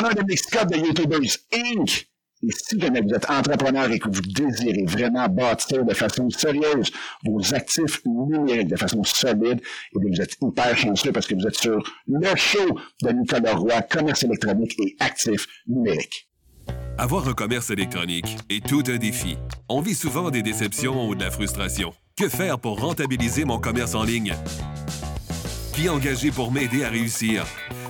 Nom est Dominique Scott de YouTubers Inc. Et si jamais vous êtes entrepreneur et que vous désirez vraiment bâtir de façon sérieuse vos actifs numériques de façon solide, et bien vous êtes hyper chanceux parce que vous êtes sur le show de Nicolas Roy, commerce électronique et actifs numériques. Avoir un commerce électronique est tout un défi. On vit souvent des déceptions ou de la frustration. Que faire pour rentabiliser mon commerce en ligne? Qui engager pour m'aider à réussir?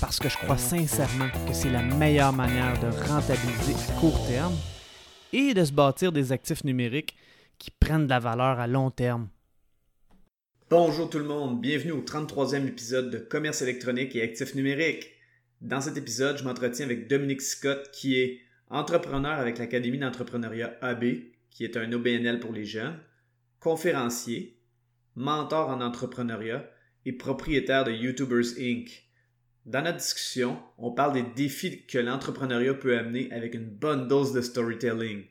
parce que je crois sincèrement que c'est la meilleure manière de rentabiliser à court terme et de se bâtir des actifs numériques qui prennent de la valeur à long terme. Bonjour tout le monde, bienvenue au 33e épisode de Commerce électronique et actifs numériques. Dans cet épisode, je m'entretiens avec Dominique Scott qui est entrepreneur avec l'Académie d'entrepreneuriat AB, qui est un OBNL pour les jeunes, conférencier, mentor en entrepreneuriat et propriétaire de YouTubers Inc. Dans notre discussion, on parle des défis que l'entrepreneuriat peut amener avec une bonne dose de storytelling.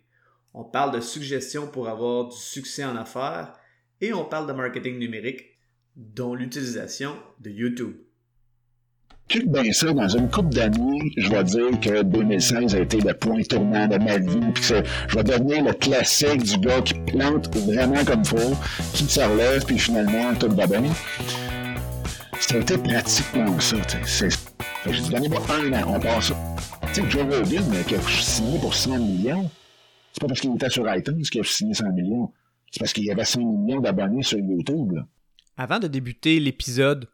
On parle de suggestions pour avoir du succès en affaires et on parle de marketing numérique, dont l'utilisation de YouTube. Check bien ça, dans une couple d'années, je vais dire que 2016 a été le point tournant de ma vie, puis je vais devenir le classique du gars qui plante vraiment comme faut, qui se relève, puis finalement, tout va bien. C'était pratiquement ça. J'ai dit, donnez-moi un an, on passe ça. Tu sais, Joe Rogan, qui a signé pour 100 millions, c'est pas parce qu'il était sur iTunes qu'il a signé 100 millions. C'est parce qu'il y avait 100 millions d'abonnés sur YouTube. Avant de débuter l'épisode,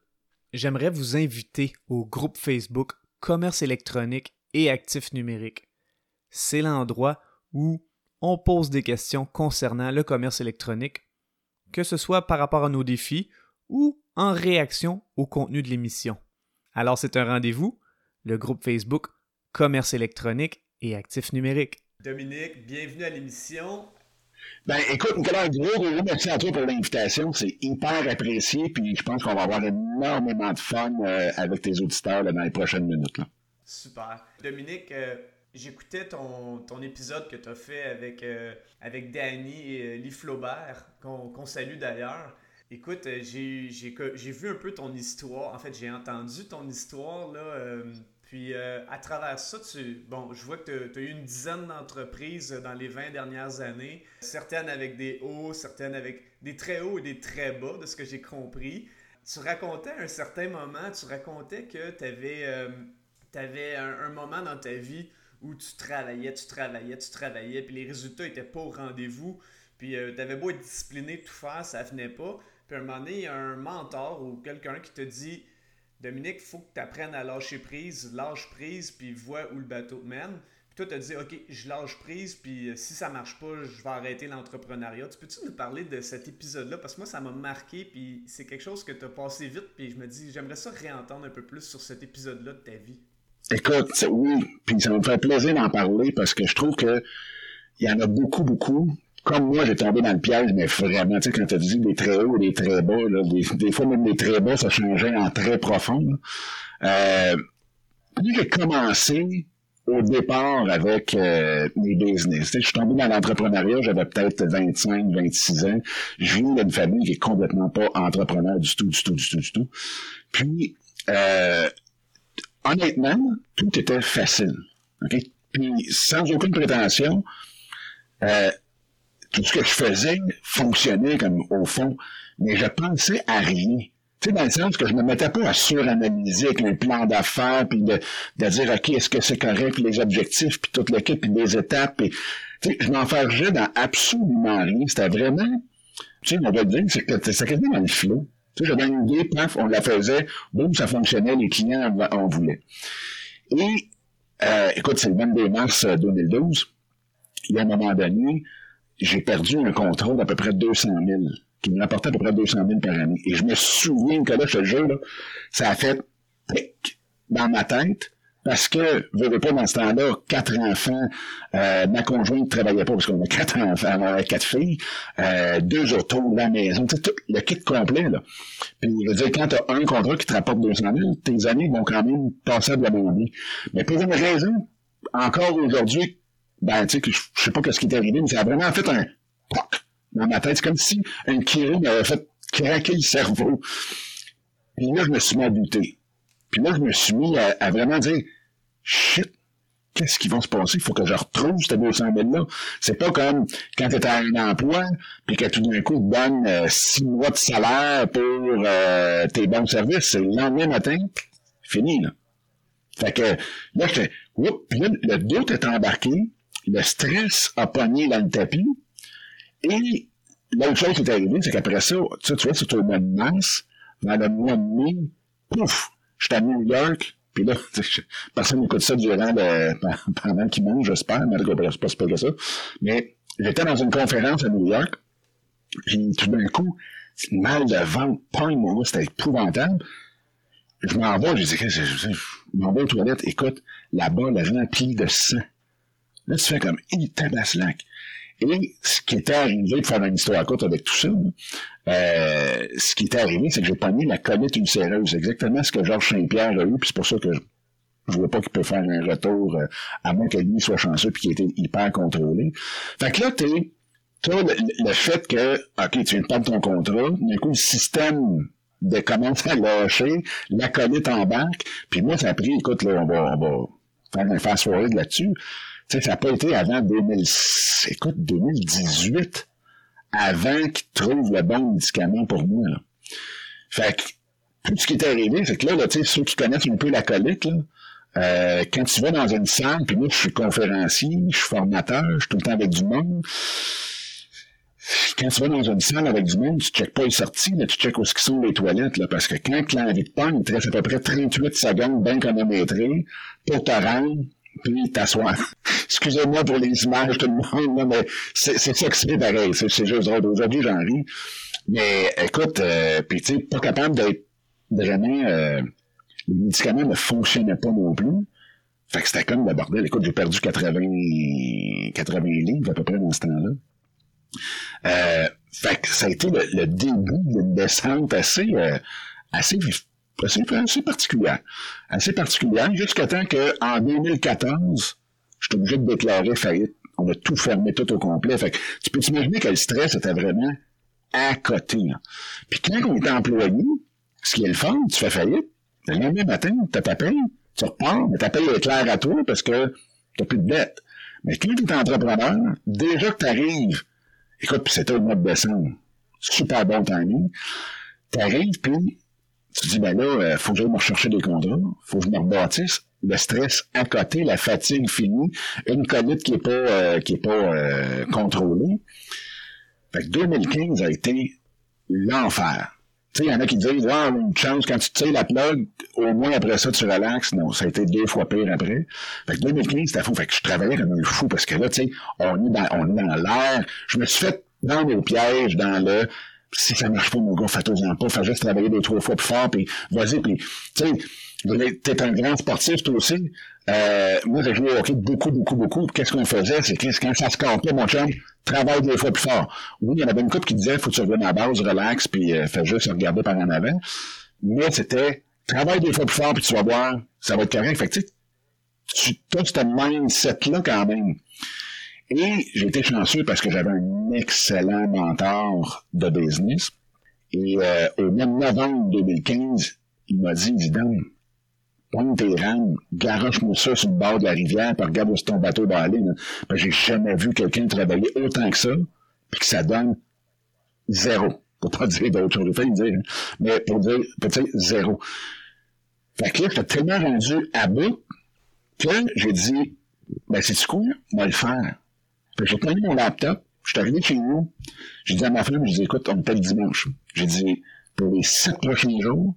j'aimerais vous inviter au groupe Facebook Commerce électronique et actifs numériques. C'est l'endroit où on pose des questions concernant le commerce électronique, que ce soit par rapport à nos défis ou en réaction au contenu de l'émission. Alors c'est un rendez-vous, le groupe Facebook Commerce électronique et actifs numériques. Dominique, bienvenue à l'émission. Ben, écoute, Nicolas, un gros, gros merci à toi pour l'invitation. C'est hyper apprécié, puis je pense qu'on va avoir énormément de fun euh, avec tes auditeurs dans les prochaines minutes. Super. Dominique, euh, j'écoutais ton, ton, épisode que tu as fait avec, euh, avec Danny et Lee Flaubert, qu'on salue d'ailleurs. Écoute, euh, j'ai vu un peu ton histoire. En fait, j'ai entendu ton histoire, là. Euh, puis euh, à travers ça, tu, bon, je vois que tu as, eu une dizaine d'entreprises dans les 20 dernières années, certaines avec des hauts, certaines avec des très hauts et des très bas, de ce que j'ai compris. Tu racontais à un certain moment, tu racontais que tu avais, avais un, un, moment dans ta vie où tu travaillais, tu travaillais, tu travaillais, puis les résultats n'étaient pas au rendez-vous, puis tu avais beau être discipliné, tout faire, ça venait pas. Puis à un moment donné, il y a un mentor ou quelqu'un qui te dit Dominique, faut que tu apprennes à lâcher prise, lâche prise, puis vois où le bateau te mène. Puis toi, tu as dit Ok, je lâche prise, puis euh, si ça marche pas, je vais arrêter l'entrepreneuriat. Tu peux-tu nous parler de cet épisode-là? Parce que moi, ça m'a marqué, puis c'est quelque chose que tu as passé vite, puis je me dis J'aimerais ça réentendre un peu plus sur cet épisode-là de ta vie. Écoute, oui, puis ça me fait plaisir d'en parler parce que je trouve que il y en a beaucoup, beaucoup comme moi, j'ai tombé dans le piège, mais vraiment, tu sais, quand tu dit des très hauts des très bas, là, des, fois même les très bas, ça changeait en très profond. Euh, j'ai commencé au départ avec euh, mes business. je suis tombé dans l'entrepreneuriat, j'avais peut-être 25, 26 ans. Je viens d'une famille qui est complètement pas entrepreneur du tout, du tout, du tout, du tout. Puis, euh, honnêtement, tout était facile. Okay? Puis, sans aucune prétention, euh, tout ce que je faisais fonctionnait comme au fond, mais je pensais à rien. Tu sais, dans le sens que je me mettais pas à suranalyser avec un plan d'affaires, puis de, de dire, OK, est-ce que c'est correct, puis les objectifs, puis toute l'équipe, puis les étapes, puis, tu sais, je m'enfergeais dans absolument rien. C'était vraiment, tu sais, on va dire, c'est quasiment dans le flot. Tu sais, j'avais une idée, paf, on la faisait, boum, ça fonctionnait, les clients en voulaient. Et, euh, écoute, c'est le 22 mars 2012. Euh, Il y a un moment donné, j'ai perdu un contrat d'à peu près 200 000, qui me rapportait à peu près 200 000 par année. Et je me souviens que là, ce jeu, là, ça a fait dans ma tête. Parce que, je veux pas, dans ce temps-là, quatre enfants, euh, ma conjointe travaillait pas parce qu'on a quatre enfants, on avait quatre filles, euh, deux autos, la maison, tout le kit complet, là. Puis, je veux dire, quand t'as un contrat qui te rapporte 200 000, tes amis vont quand même passer à de la bonne Mais pour une raison, encore aujourd'hui, ben, tu sais, je sais pas ce qui est arrivé, mais ça a vraiment fait un poc dans ma tête. C'est comme si un Kiro m'avait fait craquer le cerveau. Puis là, je me suis mis à douter. Puis là, je me suis mis à, vraiment dire, shit, qu'est-ce qui va se passer? Il faut que je retrouve cette 200 000-là. C'est pas comme quand tu es à un emploi, puis que tout d'un coup, tu donnes euh, six mois de salaire pour euh, tes bons services. C'est le lendemain matin, fini, là. Fait que là, j'étais, oups, puis là, le doute est embarqué, le stress a pogné dans le tapis, et l'autre chose qui est arrivée, c'est qu'après ça, tu, vois, c'est au mois de mars, dans le mois de mai, pouf, j'étais à New York, puis là, personne n'écoute ça durant le, pendant qu'il mange, j'espère, mais c'est pas super que ça. Mais j'étais dans une conférence à New York, puis tout d'un coup, mal de ventre, pogne, moi, c'était épouvantable. Je m'en vais, je dis, je, je, je m'en vais aux toilettes, écoute, là-bas, la remplie de sang. Là, tu fais comme, il tabaslac. Et ce qui était arrivé, pour faire une histoire courte avec tout ça, euh, ce qui était arrivé, c'est que j'ai pogné la colite ulcéreuse, exactement ce que Georges Saint-Pierre a eu, puis c'est pour ça que je, je vois pas qu'il peut faire un retour, euh, à moins que lui soit chanceux puis qu'il était hyper contrôlé. Fait que là, t'es, t'as le, le, fait que, OK, tu viens de perdre ton contrat, d'un coup, le système de commencer à lâcher, la colite en banque, puis moi, ça a pris, écoute, là, on va, on va faire un fast-forward là-dessus, sais, ça n'a pas été avant 2000, écoute, 2018, avant qu'ils trouvent le bon médicament pour moi. Là. Fait que, tout ce qui est arrivé, c'est que là, là tu sais, ceux qui connaissent un peu la colique, là, euh, quand tu vas dans une salle, puis moi, je suis conférencier, je suis formateur, je suis tout le temps avec du monde. Quand tu vas dans une salle avec du monde, tu checkes pas les sorties, mais tu checkes où sont les toilettes, là, parce que quand l'envie de pogne, il te reste à peu près 38 secondes bien chronométrées pour te rendre puis t'asseoir. Excusez-moi pour les images, tout le monde, mais c'est ça que c'est pareil. C'est juste drôle. Aujourd'hui, j'en ris. Mais écoute, euh, puis tu sais, pas capable d'être vraiment... Euh, les médicaments ne fonctionnaient pas non plus. Fait que c'était comme le bordel. Écoute, j'ai perdu 80, 80 livres à peu près dans ce temps-là. Euh, fait que ça a été le, début d'une descente assez, euh, assez c'est assez particulière. Assez particulière, jusqu'à temps qu'en 2014, je suis obligé de déclarer faillite. On a tout fermé, tout au complet. Fait que tu peux t'imaginer que le stress était vraiment à côté. Puis quand on est employé, ce qui est le fun, tu fais faillite, le lendemain matin, tu as ta paye, tu repars, mais ta paye est à toi parce que tu plus de dette. Mais quand tu es entrepreneur, déjà que tu arrives, écoute, puis c'était le mois de décembre, super bon timing, tu arrives, puis tu dis, ben là, euh, faut que j'aille me rechercher des contrats, faut que je me rebâtisse. Le stress à côté, la fatigue finie, une colite qui est pas, euh, qui est pas euh, contrôlée. Fait que 2015 a été l'enfer. Tu sais, il y en a qui disent, ah, une chance, quand tu tires la plug, au moins après ça, tu relaxes. Non, ça a été deux fois pire après. Fait que 2015, c'était fou. Fait que je travaillais comme un fou parce que là, tu sais, on est dans, on est dans l'air. Je me suis fait dans au piège, dans le, si ça marche pas, mon gars, fais-toi-en pas, fais juste travailler deux, trois fois plus fort, puis vas-y, puis, tu sais, t'es un grand sportif, toi aussi. Euh, moi, j'ai joué au hockey beaucoup, beaucoup, beaucoup. Qu'est-ce qu'on faisait? C'est que quand ça se campait, mon chum, travaille deux fois plus fort. Oui, il y en avait une couple qui disait, faut que tu reviennes à la base, relax, puis euh, fais juste regarder par en avant. Mais c'était, travaille deux fois plus fort, puis tu vas voir, ça va être correct. Fait que, tu as ce mindset-là quand même. Et été chanceux parce que j'avais un excellent mentor de business. Et euh, au de novembre 2015, il m'a dit, dis donc, prends tes rames, garoche-moi ça sur le bord de la rivière, puis regarde où ton bateau va aller. J'ai jamais vu quelqu'un travailler autant que ça, puis que ça donne zéro. Pour pas dire d'autres choses, je dire, hein. mais pour dire peut-être zéro. Fait que là, j'étais tellement rendu à bout que j'ai dit, ben c'est du coup, on va le faire j'ai pris mon laptop, je suis arrivé chez nous, j'ai dit à ma femme, je dis, écoute, on est le dimanche. J'ai dit, pour les sept prochains jours,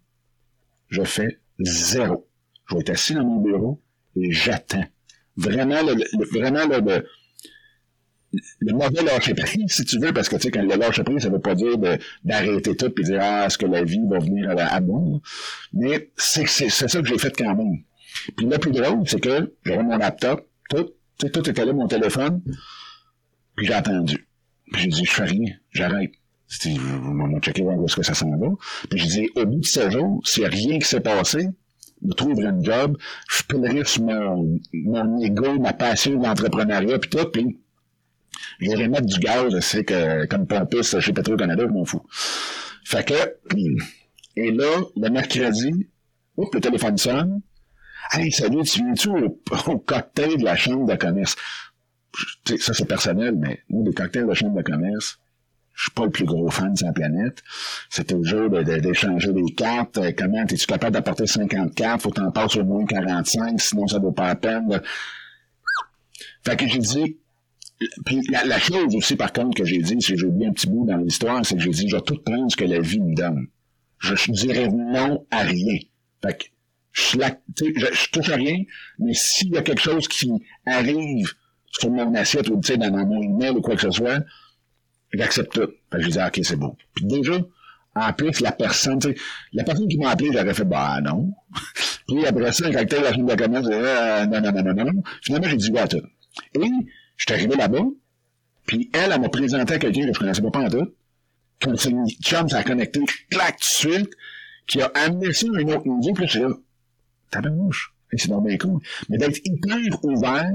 je fais zéro. Je vais être assis dans mon bureau et j'attends. Vraiment, le, vraiment, le, le mauvais lâcher prise, si tu veux, parce que, tu sais, quand le lâcher prise, ça veut pas dire d'arrêter tout et dire, ah, est-ce que la vie va venir à, à moi? Mais c'est, ça que j'ai fait quand même. Puis le plus drôle, c'est que j'avais mon laptop, tout, tout était là, mon téléphone, j'ai attendu. J'ai dit, je fais rien, j'arrête. Vous m'avez checké voir où est-ce que ça s'en va. Puis j'ai dit, au bout de ce jours, s'il n'y a rien qui s'est passé, je trouverai un job, je pillerai sur mon, mon ego, ma passion d'entrepreneuriat, puis tout, puis j'irai mettre du gaz, je sais que, comme pompiste chez Petro-Canada, je m'en fous. Fait que, et là, le mercredi, oups, le téléphone sonne. Hey, salut, tu viens-tu au, au, cocktail de la chambre de commerce? Ça, c'est personnel, mais nous, les cocktails de la chambre de commerce, je suis pas le plus gros fan de la planète. C'est toujours d'échanger des cartes. Euh, comment es-tu capable d'apporter 50 cartes? Faut t'en passer au moins 45, sinon ça vaut pas la peine. Fait que j'ai dit, puis la, chose aussi, par contre, que j'ai dit, c'est j'ai oublié un petit bout dans l'histoire, c'est que j'ai dit, je vais tout prendre ce que la vie me donne. Je, dirais non à rien. Fait que je, je, je touche à rien, mais s'il y a quelque chose qui arrive sur mon assiette ou dans, mon email ou quoi que ce soit, j'accepte tout. Fait que je dis, ah, OK, c'est bon. Puis déjà, en plus, la personne, tu sais, la personne qui m'a appelé, j'aurais fait, bah non. puis après ça, quand la chambre de commerce, euh, non, non, non, non, non. Finalement, j'ai dit, ouais, tout. Et je suis arrivé là-bas, puis elle, elle m'a présenté à quelqu'un que je connaissais pas, pas en tout. Quand c'est une chum, ça a connecté, clac, tout de suite, qui a amené ça à une autre niveau, puis là, c'est là, t'as bien mouche. C'est bien cool. Mais d'être hyper ouvert,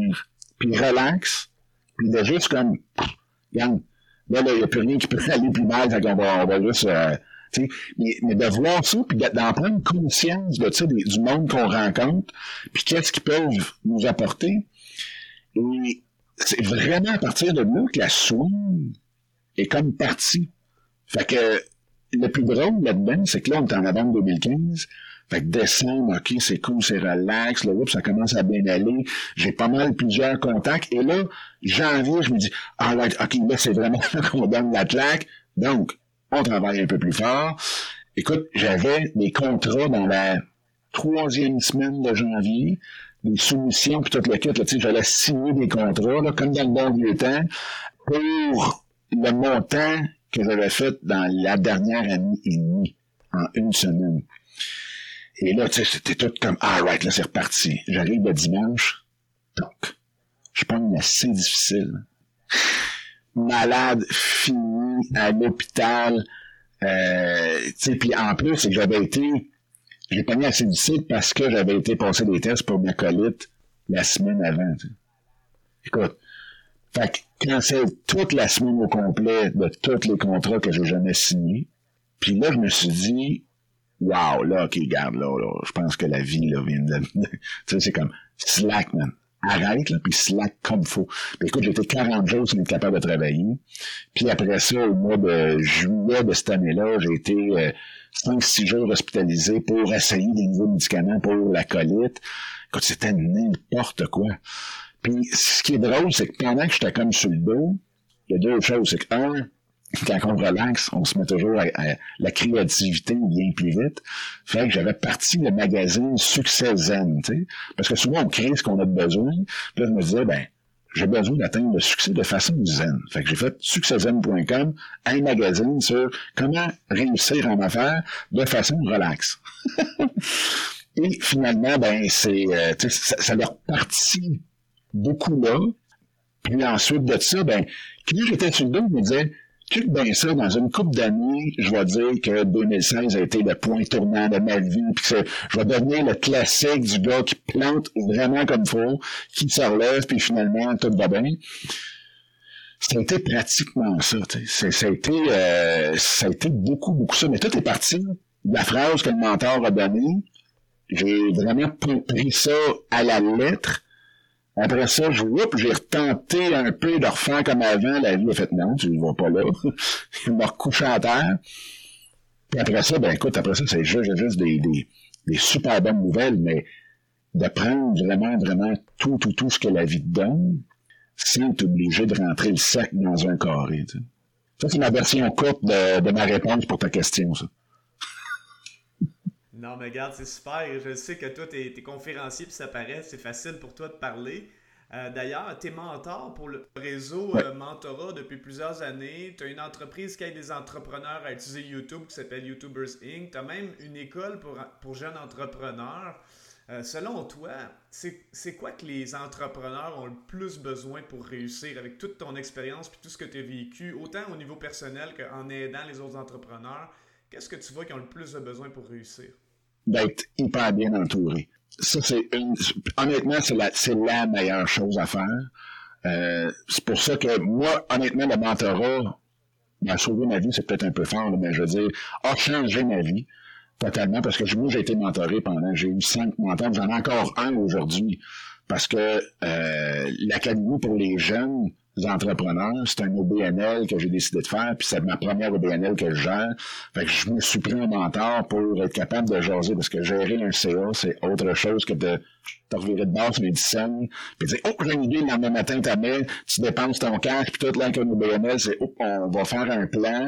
puis relax, puis de juste comme, regarde, là, il n'y a plus rien qui peut aller plus mal, fait qu'on va, on va juste, euh, mais, mais de voir ça, puis d'en prendre conscience de ça, du monde qu'on rencontre, puis qu'est-ce qu'ils peuvent nous apporter. Et c'est vraiment à partir de là que la swing est comme partie. Fait que le plus drôle là-dedans, c'est que là, on est en novembre 2015, fait que décembre, OK, c'est cool, c'est relax. Là, ça commence à bien aller. J'ai pas mal plusieurs contacts. Et là, janvier, je me dis, ah, là, OK, là, c'est vraiment qu'on donne la claque. Donc, on travaille un peu plus fort. Écoute, j'avais des contrats dans la troisième semaine de janvier, des soumissions, puis toute le kit, là, j'allais signer des contrats, là, comme dans le bon vieux temps, pour le montant que j'avais fait dans la dernière année et demie, en une semaine. Et là, tu sais, c'était tout comme, ah, right, là, c'est reparti. J'arrive le dimanche. Donc, je une assez difficile. Malade, fini, à l'hôpital. Euh, tu sais, puis en plus, c'est que j'avais été, j'ai pas mis assez difficile parce que j'avais été passer des tests pour ma colite la semaine avant, Écoute, fait que cancel toute la semaine au complet de tous les contrats que j'ai jamais signés. Puis là, je me suis dit, wow, là, OK, garde, là, là, je pense que la vie, là, vient de... tu sais, c'est comme, slack, man. Arrête, là, puis slack comme faut. Puis écoute, été 40 jours sans être capable de travailler. Puis après ça, au mois de juillet de cette année-là, j'ai été euh, 5-6 jours hospitalisé pour essayer des nouveaux médicaments pour la colite. Écoute, c'était n'importe quoi. Puis ce qui est drôle, c'est que pendant que j'étais comme sur le dos, il y a deux choses. C'est que, un, quand on relaxe, on se met toujours à, la créativité bien plus vite. Fait que j'avais parti le magazine Succès Zen, parce que souvent on crée ce qu'on a besoin. Puis là, je me disais, ben, j'ai besoin d'atteindre le succès de façon zen. Fait que j'ai fait succèszen.com, un magazine sur comment réussir en affaires de façon relaxe. Et finalement, ben, c'est, euh, ça, ça leur partit beaucoup là. Puis ensuite de ça, ben, quand j'étais sur le dos, je me disais, Check bien ça, dans une couple d'années, je vais dire que 2016 a été le point tournant de ma vie, puis que je vais devenir le classique du gars qui plante vraiment comme faut, qui se relève, puis finalement, tout va bien. Ça a été pratiquement ça. Ça, ça, a été, euh, ça a été beaucoup, beaucoup ça. Mais tout est parti de la phrase que le mentor a donnée. J'ai vraiment pris ça à la lettre. Après ça, je j'ai retenté un peu de refaire comme avant. La vie a fait non, tu ne vas pas là. Il m'a recouché en terre. Puis après ça, ben écoute, après ça, c'est juste, juste des, des, des, super bonnes nouvelles, mais de prendre vraiment, vraiment tout, tout, tout ce que la vie te donne, sans être obligé de rentrer le sac dans un carré. Tu. Ça, c'est ma version courte de, de ma réponse pour ta question, ça. Non, mais regarde, c'est super. Je sais que toi, tu es, conférencier, puis ça paraît, c'est facile pour toi de parler. Euh, d'ailleurs, tu es mentor pour le réseau euh, Mentorat depuis plusieurs années. Tu as une entreprise qui aide des entrepreneurs à utiliser YouTube qui s'appelle YouTubers Inc. Tu as même une école pour, pour jeunes entrepreneurs. Euh, selon toi, c'est quoi que les entrepreneurs ont le plus besoin pour réussir avec toute ton expérience puis tout ce que tu as vécu, autant au niveau personnel qu'en aidant les autres entrepreneurs? Qu'est-ce que tu vois qu'ils ont le plus de besoin pour réussir? D'être hyper bien entouré. Ça, c'est une. Honnêtement, c'est la, la meilleure chose à faire. Euh, c'est pour ça que moi, honnêtement, le mentorat m'a sauvé ma vie, c'est peut-être un peu fort, mais je veux dire, a changé ma vie totalement parce que moi, j'ai été mentoré pendant, j'ai eu cinq mentors, j'en ai encore un aujourd'hui parce que euh, l'Académie pour les jeunes, entrepreneurs. C'est un OBNL que j'ai décidé de faire, puis c'est ma première OBNL que je gère. Fait que je me suis pris un mentor pour être capable de jaser, parce que gérer un CA, c'est autre chose que de te revirer de base médecine, puis dire, oh, j'ai une idée, le lendemain matin, t'amènes, tu dépenses ton cash, puis tout là, un OBNL, c'est, oh, on va faire un plan,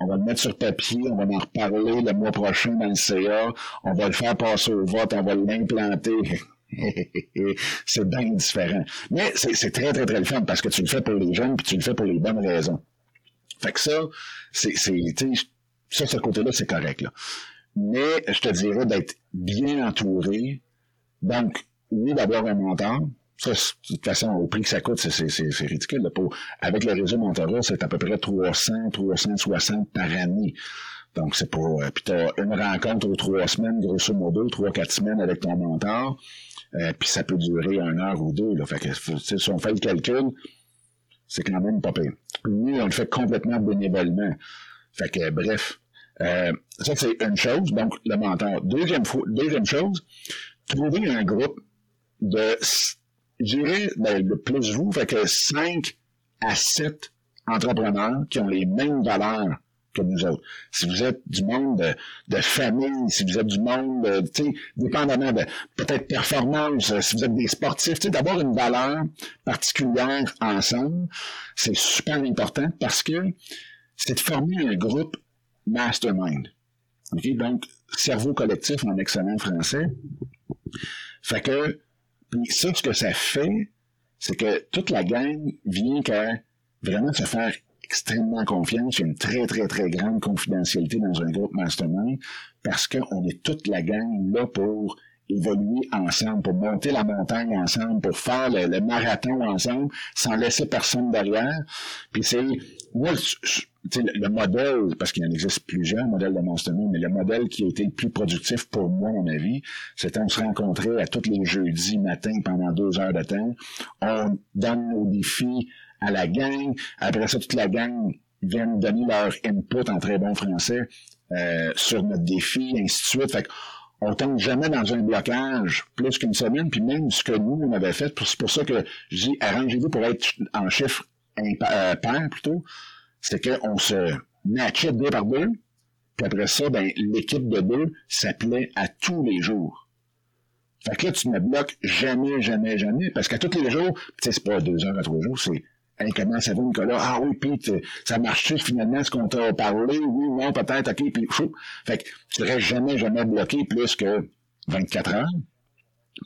on va le mettre sur papier, on va en reparler le mois prochain dans le CA, on va le faire passer au vote, on va l'implanter. c'est bien différent. Mais c'est très, très, très le fun parce que tu le fais pour les jeunes puis tu le fais pour les bonnes raisons. Fait que ça, c'est, ça, ce côté-là, c'est correct, là. Mais je te dirais d'être bien entouré. Donc, oui, d'avoir un mentor. Ça, de toute façon, au prix que ça coûte, c'est ridicule. Là. Pour, avec le réseau Mentorat, c'est à peu près 300, 360 par année. Donc, c'est pour... Euh, puis t'as une rencontre aux trois semaines, grosso modo, trois, quatre semaines avec ton mentor. Euh, puis ça peut durer une heure ou deux. Là. Fait que si on fait le calcul, c'est quand même pas pire. Nous, on le fait complètement bénévolement. Fait que bref. Euh, ça, c'est une chose, donc le mentor. Deuxième, deuxième chose, trouver un groupe de, je dirais, ben, de plus vous, fait que 5 à 7 entrepreneurs qui ont les mêmes valeurs que nous autres. Si vous êtes du monde de, famille, si vous êtes du monde, tu sais, dépendamment de peut-être performance, si vous êtes des sportifs, tu sais, d'avoir une valeur particulière ensemble, c'est super important parce que c'est de former un groupe mastermind. OK? Donc, cerveau collectif en excellent français. Fait que, puis ça, ce que ça fait, c'est que toute la gang vient qu'à vraiment se faire extrêmement confiance. Il y a une très, très, très grande confidentialité dans un groupe mastermind parce qu'on est toute la gang là pour évoluer ensemble, pour monter la montagne ensemble, pour faire le, marathon ensemble, sans laisser personne derrière. Puis c'est, moi, le, le modèle, parce qu'il en existe plusieurs modèles de mastermind, mais le modèle qui a été le plus productif pour moi, à mon avis, c'était on se rencontrait à tous les jeudis matin pendant deux heures de temps. On donne nos défis à la gang. Après ça, toute la gang vient nous donner leur input en très bon français euh, sur notre défi, ainsi de suite. Fait on tombe jamais dans un blocage plus qu'une semaine, puis même ce que nous, on avait fait, c'est pour ça que je dis arrangez-vous pour être en chiffre euh, pair plutôt, c'est qu'on se matchait deux par deux, puis après ça, ben, l'équipe de deux s'appelait à tous les jours. Fait que là, tu ne bloques jamais, jamais, jamais, parce qu'à tous les jours, tu sais, c'est pas deux heures à trois jours, c'est Hey, comment ça va, Nicolas? Ah oui, puis ça marche finalement ce qu'on t'a parlé? Oui, non, peut-être, OK, puis fou. Fait que tu ne jamais, jamais bloqué plus que 24 heures.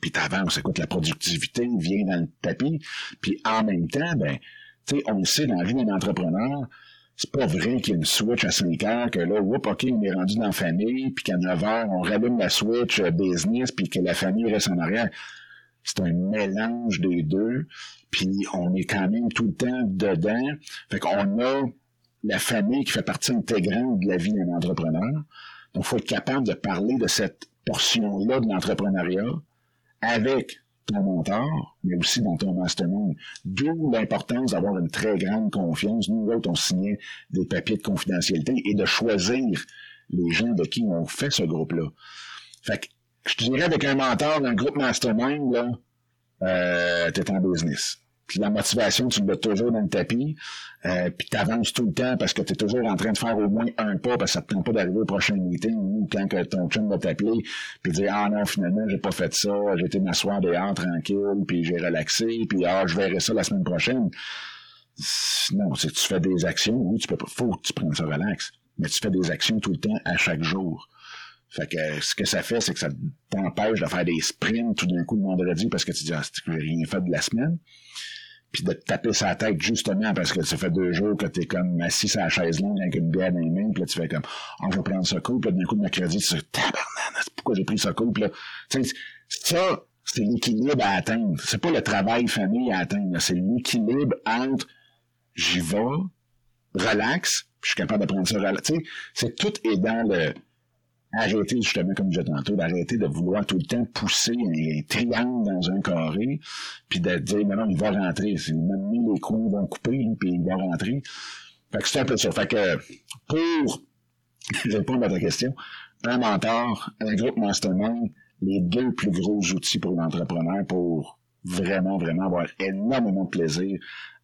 Puis t'avances, écoute, la productivité vient dans le tapis. Puis en même temps, ben, tu sais, on le sait, dans la vie d'un entrepreneur, c'est pas vrai qu'il y a une switch à 5 heures, que là, whoop, OK, on est rendu dans la famille, puis qu'à 9 heures, on rallume la switch euh, business, puis que la famille reste en arrière. C'est un mélange des deux puis on est quand même tout le temps dedans. Fait qu'on a la famille qui fait partie intégrante de la vie d'un entrepreneur. Donc, il faut être capable de parler de cette portion-là de l'entrepreneuriat avec ton mentor, mais aussi dans ton mastermind. D'où l'importance d'avoir une très grande confiance. Nous, autres, on signait des papiers de confidentialité et de choisir les gens de qui on fait ce groupe-là. Fait que, je te dirais, avec un mentor d'un groupe mastermind, là, euh, tu es en business. Puis la motivation, tu mets toujours dans le tapis, euh, puis tu avances tout le temps parce que tu es toujours en train de faire au moins un pas parce que ça te tente pas d'arriver au prochain meeting ou quand que ton chum va t'appeler puis dire ah non finalement j'ai pas fait ça, j'ai été m'asseoir dehors tranquille puis j'ai relaxé puis ah je verrai ça la semaine prochaine. Non, tu fais des actions, oui, tu peux pas, faut que tu prennes ça relax, mais tu fais des actions tout le temps à chaque jour. Fait que ce que ça fait, c'est que ça t'empêche de faire des sprints tout d'un coup le vendredi parce que tu dis ah, j'ai rien fait de la semaine. Puis de te taper sa tête justement parce que ça fait deux jours que t'es comme assis sur la chaise longue avec une bière dans les mains, puis là tu fais comme oh, je vais prendre ce coup, puis d'un coup de mercredi, tu te pourquoi j'ai pris cool. Puis là, ça, c'est l'équilibre à atteindre. C'est pas le travail-famille à atteindre. C'est l'équilibre entre j'y vais, relax, puis je suis capable de prendre ça. C'est tout est dans le arrêter justement, comme je disais tantôt, d'arrêter de vouloir tout le temps pousser un triangle dans un carré, puis de dire, non, il va rentrer. Même les coins vont couper, puis il va rentrer. Fait que c'est un peu ça. Fait que pour répondre à ta question, un mentor, un groupe mastermind, les deux plus gros outils pour l'entrepreneur pour vraiment, vraiment avoir énormément de plaisir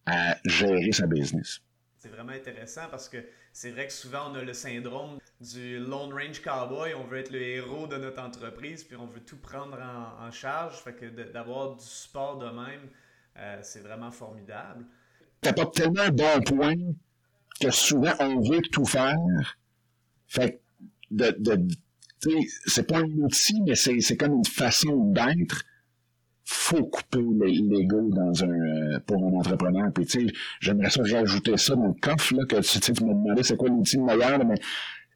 à gérer sa business. C'est vraiment intéressant parce que c'est vrai que souvent on a le syndrome du Lone Range Cowboy, on veut être le héros de notre entreprise, puis on veut tout prendre en, charge. Fait que d'avoir du support de même, euh, c'est vraiment formidable. pas tellement un bon point que souvent on veut tout faire. Fait de, de c'est pas un outil, mais c'est comme une façon d'être. Faut couper l'ego dans un euh, pour un entrepreneur. Puis tu sais, j'aimerais ça rajouter ça dans le coffre là que tu, tu me demandais c'est quoi l'outil meilleur, mais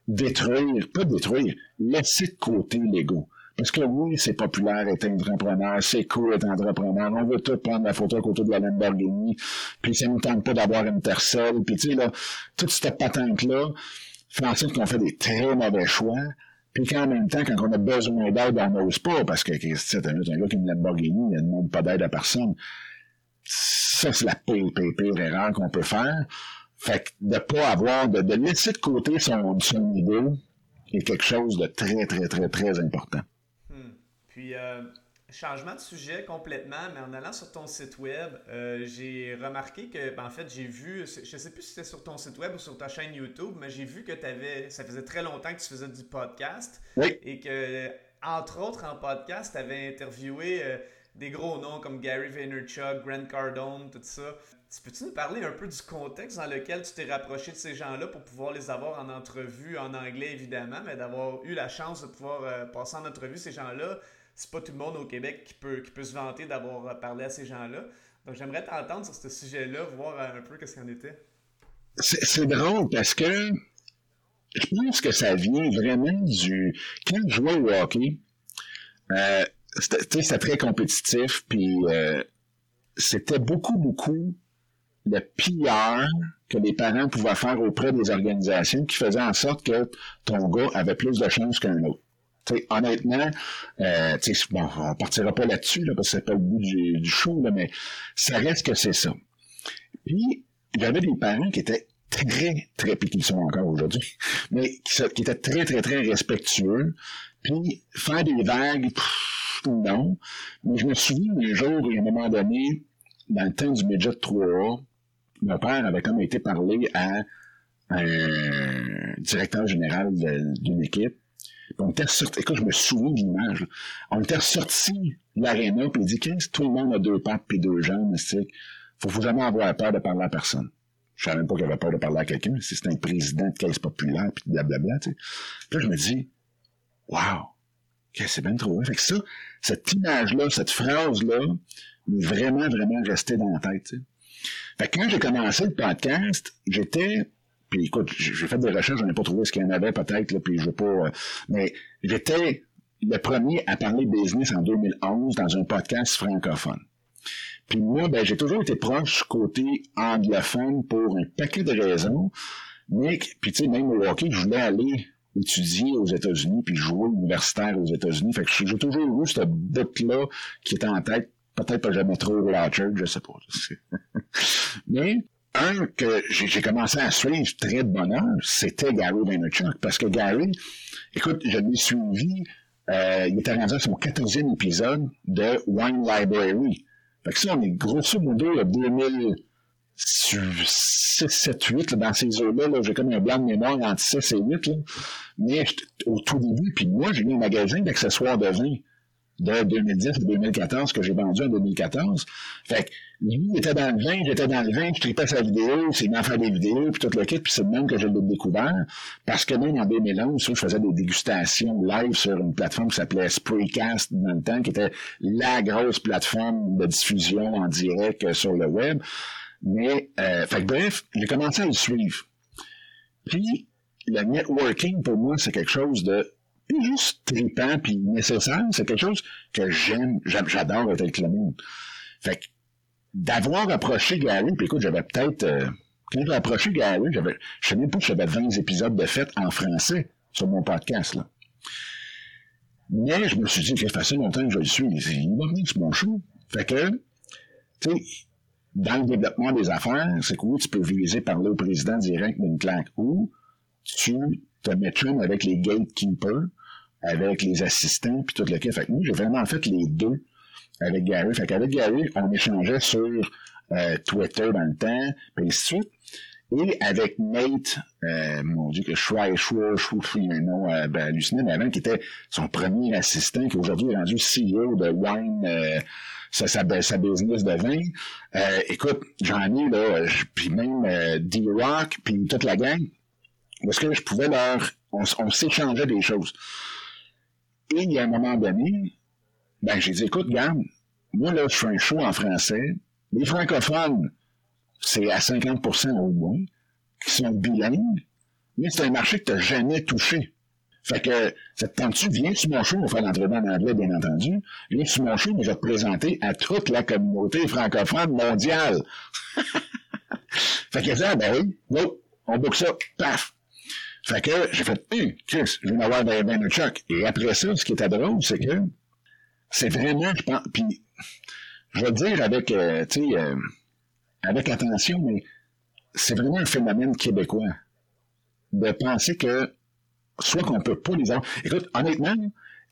détruire, pas détruire, laisser côté l'ego. Parce que oui, c'est populaire être entrepreneur, c'est cool être entrepreneur, on veut tout prendre la photo à côté de la Lamborghini, puis ça ne nous tente pas d'avoir une tercelle, puis tu sais, là, toute cette patente-là fait en sorte qu'on fait des très mauvais choix, puis qu'en même temps, quand on a besoin d'aide, on n'ose pas, parce que c'est un, gars qui me Lamborghini, il ne demande pas d'aide à personne. Ça, c'est la pire, pire, pire erreur qu'on peut faire. Fait que de pas avoir, de, de laisser de côté son, son niveau est quelque chose de très, très, très, très important. Hmm. Puis, euh, changement de sujet complètement, mais en allant sur ton site web, euh, j'ai remarqué que, ben, en fait, j'ai vu, je sais plus si c'était sur ton site web ou sur ta chaîne YouTube, mais j'ai vu que tu avais, ça faisait très longtemps que tu faisais du podcast. Oui. Et que, entre autres, en podcast, tu avais interviewé euh, des gros noms comme Gary Vaynerchuk, Grant Cardone, tout ça. Tu peux-tu nous parler un peu du contexte dans lequel tu t'es rapproché de ces gens-là pour pouvoir les avoir en entrevue, en anglais évidemment, mais d'avoir eu la chance de pouvoir euh, passer en entrevue ces gens-là? C'est pas tout le monde au Québec qui peut, qui peut se vanter d'avoir euh, parlé à ces gens-là. Donc j'aimerais t'entendre sur ce sujet-là, voir un peu ce qu'il en était. C'est drôle parce que je pense que ça vient vraiment du. Quand je jouais au hockey, euh, c'était très compétitif, puis euh, c'était beaucoup, beaucoup le PR que les parents pouvaient faire auprès des organisations qui faisaient en sorte que ton gars avait plus de chance qu'un autre. Honnêtement, euh, bon, on partira pas là-dessus, là, parce que c'est pas le bout du, show, là, mais ça reste que c'est ça. Puis, il y avait des parents qui étaient très, très, puis qui sont encore aujourd'hui, mais qui, étaient très, très, très respectueux. Puis, faire des vagues, non. Mais je me souviens un jour, à un moment donné, dans le temps du Midget 3A, mon père avait comme été parler à un directeur général d'une équipe. On était ressorti, écoute, je me souviens de l'image. On était ressorti de l'aréna, puis il dit, qu'est-ce tout le monde a deux pattes et deux jambes, c'est faut, faut jamais avoir peur de parler à personne. Je savais même pas qu'il avait peur de parler à quelqu'un, si c'était un président de caisse populaire, puis blablabla, tu sais. Puis là, je me dis, wow, c'est bien trop. Fait que ça, cette image-là, cette phrase-là, m'est vraiment, vraiment restée dans la tête, tu sais. Fait que quand j'ai commencé le podcast, j'étais, puis écoute, j'ai fait des recherches, je n'ai pas trouvé ce qu'il y en avait peut-être, puis je veux pas, euh, mais j'étais le premier à parler business en 2011 dans un podcast francophone. Puis moi, ben, j'ai toujours été proche côté anglophone pour un paquet de raisons. Mais, puis tu sais, même au hockey, je voulais aller étudier aux États-Unis puis jouer universitaire aux États-Unis. Fait que j'ai toujours eu ce bout-là qui était en tête peut-être pas jamais trop Roger, je sais pas. Mais un que j'ai commencé à suivre très de bonheur, c'était Gary Vaynerchuk. Parce que Gary, écoute, je l'ai suivi, euh, il était rendu à son 14e épisode de Wine Library. Fait que ça, on est grosso modo le 2006, 7, 8, dans ces eaux-là, -là, j'ai comme un blanc de mémoire entre 6 et 8, là. mais au tout début, puis moi, j'ai eu un magasin d'accessoires de vin de 2010 à 2014 que j'ai vendu en 2014. Fait que lui, était dans le vin, j'étais dans le vin, je tripais sa vidéo, c'est m'a fait des vidéos, puis tout le kit, puis c'est le même que je l'ai découvert. Parce que même en 2011, je faisais des dégustations live sur une plateforme qui s'appelait Spraycast dans le temps, qui était la grosse plateforme de diffusion en direct sur le web. Mais, euh, fait que bref, j'ai commencé à le suivre. Puis, le networking, pour moi, c'est quelque chose de pas juste trippant puis nécessaire, c'est quelque chose que j'aime, j'adore avec le monde. Fait que d'avoir approché Gary, puis écoute, j'avais peut-être... Euh, quand j'ai approché Gary, j'avais, je savais pas que j'avais 20 épisodes de fête en français sur mon podcast, là. Mais je me suis dit ça fait longtemps que je le suis. Il va venir sur mon show. Fait que, tu sais, dans le développement des affaires, c'est que tu peux viser parler au président direct d'une claque ou tu te mets avec les gatekeepers, avec les assistants, puis tout le cas. Fait que moi, j'ai vraiment fait les deux avec Gary. Fait qu'avec Gary, on échangeait sur euh, Twitter dans le temps, puis ainsi de suite. Et avec Nate, euh, mon Dieu, que Schwei, Schwei, un nom ben, hallucinant, mais avant, qui était son premier assistant, qui aujourd'hui est rendu CEO de Wine, euh, sa, sa, sa, business de vin. Euh, écoute, j'en ai, là, puis même euh, D-Rock, puis toute la gang, parce que je pouvais leur... On, on s'échangeait des choses. Et il y a un moment donné, ben, j'ai écoute, gamme, moi, là, je fais un show en français. Les francophones, c'est à 50% au moins, qui sont bilingues, mais c'est un marché que tu n'as jamais touché. Fait que, ça te tente-tu, viens sur mon show, on va faire l'entraînement en anglais, bien entendu. Viens sur mon show, mais je vais te présenter à toute la communauté francophone mondiale. fait que, ça, ben oui, non, on boucle ça, paf. Fait que, j'ai fait, hé, Chris, je vais avoir ben choc. Et après ça, ce qui était drôle, c'est que, c'est vraiment, je pense, puis, je vais dire avec, euh, tu sais, euh, avec attention, mais c'est vraiment un phénomène québécois de penser que soit qu'on peut pas les avoir. Écoute, honnêtement,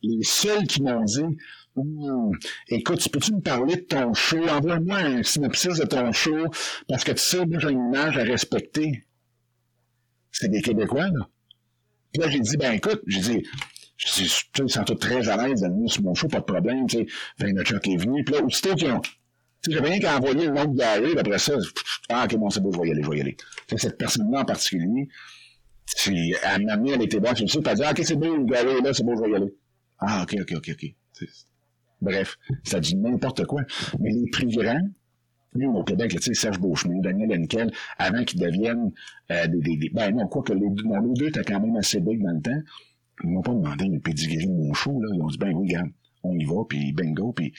les seuls qui m'ont dit hum, écoute, peux-tu me parler de ton show? Envoie-moi un synopsis de ton show, parce que tu sais, moi j'ai une image à respecter. C'est des Québécois, là. Puis là, j'ai dit, ben écoute, j'ai dit, je suis tout très à l'aise de venir sur mon show, pas de problème, tu sais. Chuck est venu, puis là, aussitôt qu'ils ont j'avais rien qu'à envoyer le nom de Gary, après ça, ah, ok, bon, c'est beau, je vais y aller, je vais y aller. cette personne-là en particulier, elle m'a amené, elle était je me suis dit, elle dit, ah, ok, c'est beau, Gary là, c'est beau, je vais y aller. Ah, ok, ok, ok, ok. Bref, ça dit n'importe quoi. Mais les plus grands, au Québec, Serge Beauchemin, Daniel Henkel, avant qu'ils deviennent euh, des, Ben non, quoi que les, non, les deux quand même assez big dans le temps. Ils m'ont pas demandé une pedigree de mon show, là. Ils ont dit, ben oui, regarde, on y va, puis bingo, puis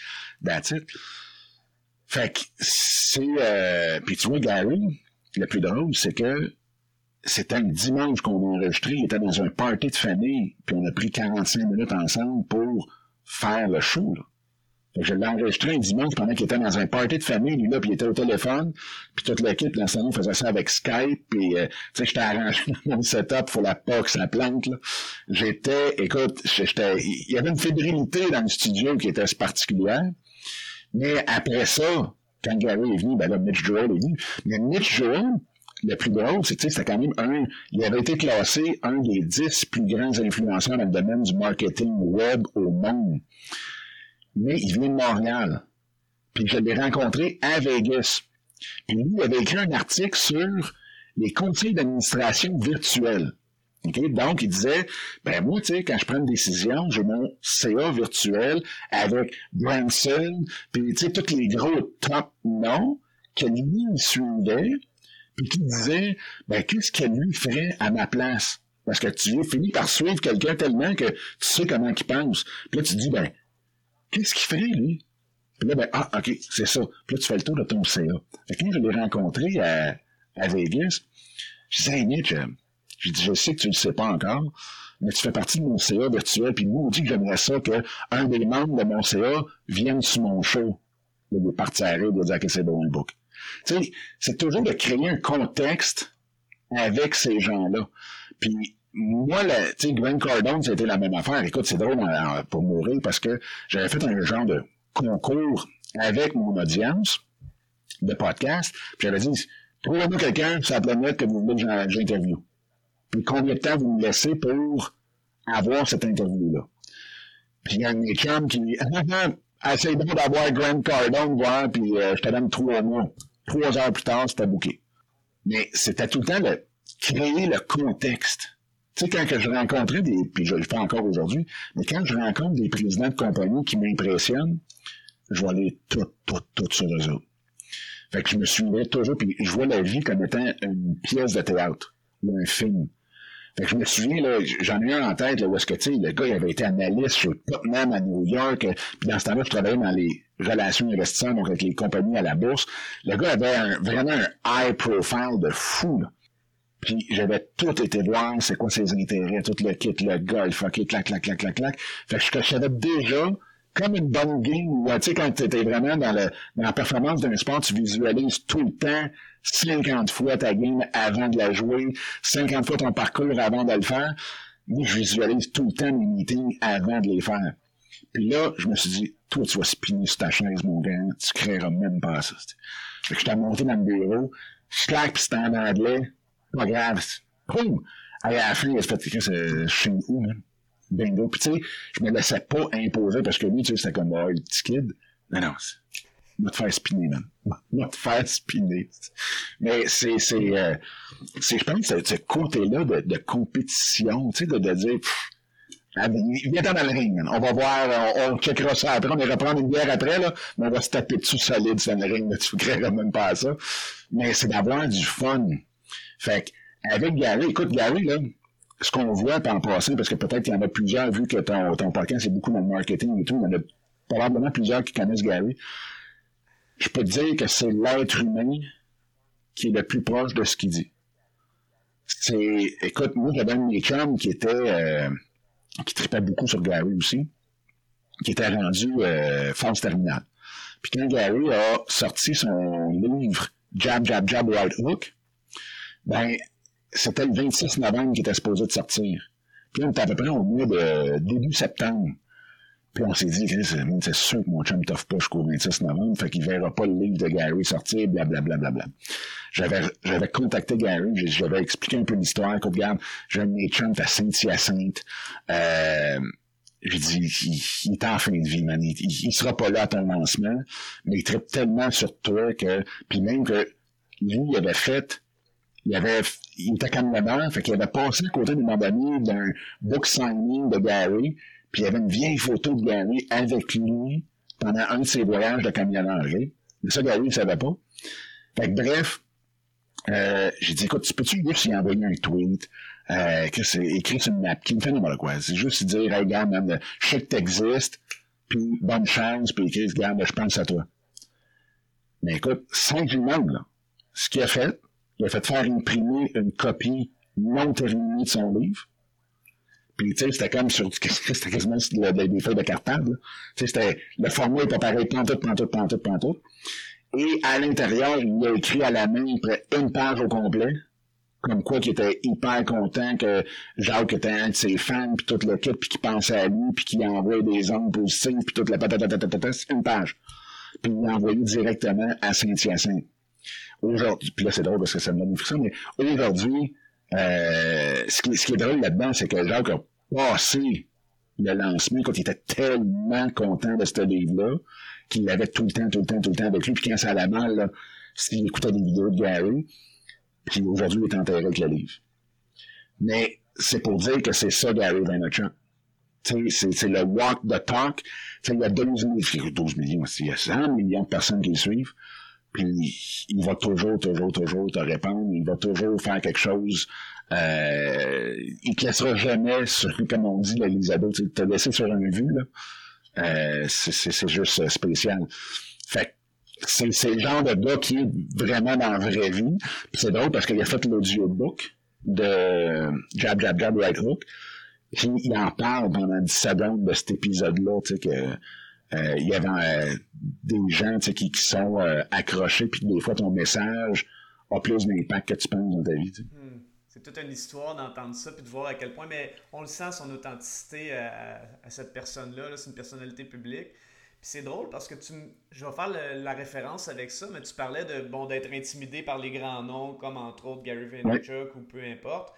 that's it. Fait que c'est... Euh, puis tu vois, Gary, le plus drôle, c'est que c'était un dimanche qu'on a enregistré, il était dans un party de famille, puis on a pris 45 minutes ensemble pour faire le show. Là. Je l'ai enregistré un dimanche pendant qu'il était dans un party de famille, lui là, puis il était au téléphone, puis toute l'équipe, dans le salon, faisait ça avec Skype, puis euh, tu sais, j'étais arrangé mon setup, faut la que ça plante, là. J'étais, écoute, j'étais, il y avait une fébrilité dans le studio qui était particulière, mais après ça, quand Gary est venu, ben là, Mitch Joel est venu. Mais Mitch Joel, le plus drôle, c'est que c'était quand même un, il avait été classé un des dix plus grands influenceurs dans le domaine du marketing web au monde. Mais il vient de Montréal. Puis je l'ai rencontré à Vegas. Puis lui, il avait écrit un article sur les conseils d'administration virtuels. Donc, il disait, ben moi, tu sais, quand je prends une décision, j'ai mon CA virtuel avec Branson, puis tu sais, tous les gros top noms que lui suivait, puis qui disait, ben qu'est-ce que lui ferait à ma place? Parce que tu finis par suivre quelqu'un tellement que tu sais comment il pense. Puis là, tu dis, ben, qu'est-ce qu'il ferait, lui? Puis là, ben, ah, OK, c'est ça. Puis là, tu fais le tour de ton CA. Fait que quand je l'ai rencontré à, à Vegas, je disais, hey, Mitch, j'ai dit, je sais que tu ne le sais pas encore, mais tu fais partie de mon CA virtuel, puis moi, on dit que j'aimerais ça qu'un des membres de mon CA vienne sur mon show. Il est parti à rire, il dire que c'est bon le book. Tu sais, c'est toujours de créer un contexte avec ces gens-là. Puis moi, tu sais, Gwen Cardone, c'était la même affaire. Écoute, c'est drôle hein, pour mourir parce que j'avais fait un genre de concours avec mon audience de podcast. Puis j'avais dit, trouvez-moi quelqu'un sur la planète que vous voulez que j'interviewe. Puis combien de temps vous me laissez pour avoir cette interview-là? Puis il y a un de mes chums qui dit, essaye donc d'avoir Grant Cardone, voir, puis euh, je te donne trois mois. Trois heures plus tard, c'était bouqué. Mais c'était tout le temps de créer le contexte. Tu sais, quand que je rencontrais des, puis je le fais encore aujourd'hui, mais quand je rencontre des présidents de compagnie qui m'impressionnent, je vais aller tout, tout, tout sur eux autres. Fait que je me souviens toujours, puis je vois la vie comme étant une pièce de théâtre ou un film. Fait que je me souviens, là, j'en ai un en tête, là, où est-ce que, tu sais, le gars, il avait été analyste chez Tottenham à New York, puis dans ce temps-là, je travaillais dans les relations investisseurs, donc avec les compagnies à la bourse. Le gars avait vraiment un high profile de fou, là. Puis j'avais tout été voir, c'est quoi ses intérêts, tout le kit, le golf, ok, clac, clac, clac, clac, clac. Fait que je savais déjà, comme une bonne game, tu sais, quand tu étais vraiment dans, le, dans la performance d'un sport, tu visualises tout le temps 50 fois ta game avant de la jouer, 50 fois ton parcours avant de le faire. Moi, je visualise tout le temps mes meetings avant de les faire. Puis là, je me suis dit, toi, tu vas spinner sur ta chaise, mon gars, tu créeras même pas ça. Fait que j'étais monté dans le bureau, claque, pis c'était en anglais, pas grave. Boum! À la fin, il a fait ce chez où, Bingo. Puis tu sais, je me laissais pas imposer parce que lui, tu sais, c'était comme, oh, le petit kid. Non, non, va te faire spinner, man. Va te faire spinner. Mais c'est, c'est, euh, c'est, je pense, ce, ce côté-là de, de compétition, tu sais, de, de dire, pff, viens dans le ring, man. On va voir, on, on checkera ça après, on ira prendre une bière après, là, mais on va se taper dessus solide dans le ring, là, tu ne même pas ça. Mais c'est d'avoir du fun. Fait que, avec Gary, écoute, Gary, là, ce qu'on voit en passant, parce que peut-être qu'il y en a plusieurs, vu que ton, ton podcast, c'est beaucoup dans le marketing et tout, il y en a probablement plusieurs qui connaissent Gary je peux te dire que c'est l'être humain qui est le plus proche de ce qu'il dit. C'est, écoute, moi, j'avais un de chums qui était, euh, qui tripait beaucoup sur Gary aussi, qui était rendu euh, phase terminale. Puis quand Gary a sorti son livre Jab, Jab, Jab, Right Hook, ben, c'était le 26 novembre qui était supposé de sortir. Puis on était à peu près au mois de début septembre. Puis on s'est dit, c'est sûr que mon chum t'offre pas jusqu'au 26 novembre, fait qu'il verra pas le livre de Gary sortir, blablabla. Bla, bla, bla, J'avais, contacté Gary, j'avais expliqué un peu l'histoire. Écoute, regarde, j'ai un de mes chums à Saint-Hyacinthe. Euh, j'ai dit, il, est en fin de vie, man. Il, il, sera pas là à ton lancement, mais il traite tellement sur toi que, puis même que lui, il avait fait, il avait, il était là fait qu'il avait passé à côté de mon ami d'un book signing de Gary, puis il y avait une vieille photo de Gary avec lui pendant un de ses voyages de camionnage. Mais ça, Gary ne savait pas. Fait que bref, euh, j'ai dit, écoute, tu peux-tu juste y envoyer un tweet, euh, que c'est écrit sur une napkin, fait n'importe quoi. C'est juste dire, hey, regarde, man, je sais que t'existes, puis bonne chance, puis écrit, regarde, je pense à toi. Mais écoute, sans qu'il là, ce qu'il a fait, il a fait faire imprimer une copie non terminée de son livre, puis, tu sais, c'était comme sur, c'était quasiment des feuilles de cartable. Tu sais, c'était, le format est pas pareil, pantoute, pantoute, pantoute, pantoute. Et à l'intérieur, il a écrit à la main une page au complet. Comme quoi, qu'il était hyper content que Jacques était un de ses fans, puis toute le puis qu'il pensait à lui, puis qu'il envoyait des ondes positives, puis toute la patatatatatata, une page. Puis il l'a envoyé directement à Saint-Hyacinthe. Aujourd'hui, puis là, c'est drôle parce que ça me donne frisson, mais aujourd'hui, euh, ce, qui, ce, qui, est drôle là-dedans, c'est que Jacques a passé le lancement quand il était tellement content de ce livre-là, qu'il l'avait tout le temps, tout le temps, tout le temps avec lui, puis quand ça allait mal, là, s'il écoutait des vidéos de Gary, puis aujourd'hui, il est enterré avec le livre. Mais c'est pour dire que c'est ça Gary Vaynerchuk. C'est le walk the talk. Il y a 12 millions, 12 millions, il y a 100 millions de personnes qui le suivent. Puis il va toujours, toujours, toujours te répondre. Il va toujours faire quelque chose. Euh, il te laissera jamais sur, comme on dit, l'Elisabeth, te laisser sur un vue, là. Euh, c'est juste spécial. Fait c'est le genre de gars qui est vraiment dans la vraie vie. c'est drôle parce qu'il a fait l'audiobook de Jab Jab Jab Right Hook. Puis il en parle pendant 10 secondes de cet épisode-là, tu sais, que euh, il y avait euh, des gens qui, qui sont euh, accrochés, puis des fois ton message a plus d'impact que tu penses dans ta vie. Hmm. C'est toute une histoire d'entendre ça, puis de voir à quel point, mais on le sent son authenticité à, cette personne-là, c'est une personnalité publique. Puis c'est drôle parce que tu je vais faire la référence avec ça, mais tu parlais de bon d'être intimidé par les grands noms comme entre autres Gary Vaynerchuk ou peu importe.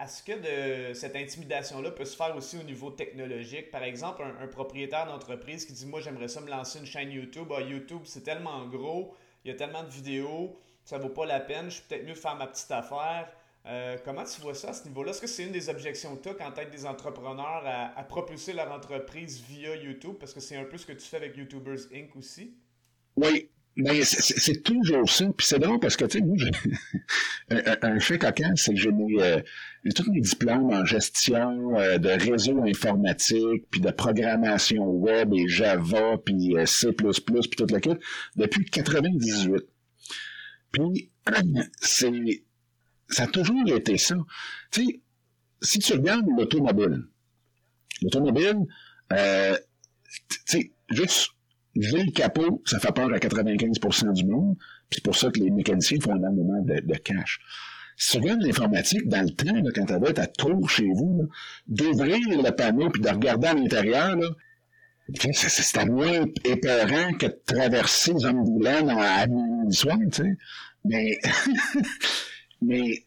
Est-ce que cette intimidation-là peut se faire aussi au niveau technologique? Par exemple, un, propriétaire d'entreprise qui dit Moi, j'aimerais ça me lancer une chaîne YouTube. Ah, YouTube, c'est tellement gros, il y a tellement de vidéos, ça vaut pas la peine, je suis peut-être mieux faire ma petite affaire. Euh, comment tu vois ça à ce niveau-là? Est-ce que c'est une des objections que tu as quand tu des entrepreneurs à, propulser leur entreprise via YouTube? Parce que c'est un peu ce que tu fais avec YouTubers Inc. aussi. Oui, Mais c'est toujours ça. Puis c'est drôle parce que, tu sais, moi, un, un, fait cocasse, c'est que j'ai euh, tous mes diplômes en gestion euh, de réseau informatique, puis de programmation web et Java, puis euh, C++, puis toute la quête, depuis 98. Puis, c'est, ça a toujours été ça. Tu sais, si tu regardes l'automobile, l'automobile, euh, tu sais, juste j'ai le capot, ça fait peur à 95% du monde, c'est pour ça que les mécaniciens font énormément de, de cash. Regardes l'informatique, dans le temps, là, quand tu être à tour chez vous, d'ouvrir le panneau puis de regarder à l'intérieur, c'était moins épeurant que de traverser les hommes boulants à minuit soir, tu sais. Mais, mais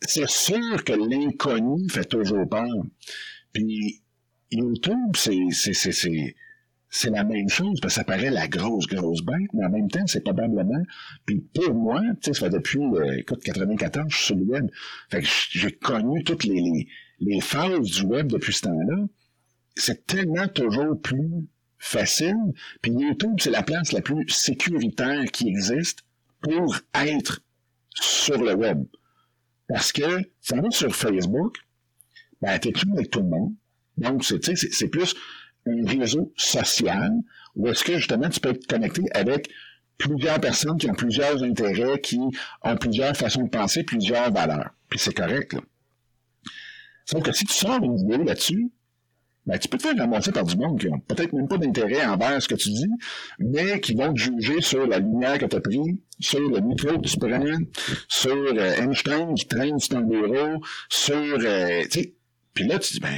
c'est sûr que l'inconnu fait toujours peur. Puis YouTube, c'est, c'est, c'est, c'est, c'est la même chose, parce que ça paraît la grosse, grosse bête, mais en même temps, c'est probablement, puis pour moi, tu sais, ça fait depuis, euh, écoute, 94, je suis sur le web, fait que j'ai connu toutes les, les, les phases du web depuis ce temps-là, c'est tellement toujours plus facile, puis YouTube, c'est la place la plus sécuritaire qui existe pour être sur le web. Parce que, ça va sur Facebook, ben, t'es tout avec tout le monde, donc, c'est plus un réseau social où est-ce que justement tu peux être connecté avec plusieurs personnes qui ont plusieurs intérêts, qui ont plusieurs façons de penser, plusieurs valeurs. Puis c'est correct. Là. Sauf que si tu sors une vidéo là-dessus, ben, tu peux te faire ramasser par du monde qui ont peut-être même pas d'intérêt envers ce que tu dis, mais qui vont te juger sur la lumière que tu as pris, sur le micro que tu prends, sur euh, Einstein qui traîne sur ton bureau, sur... Euh, puis là, tu dis, ben,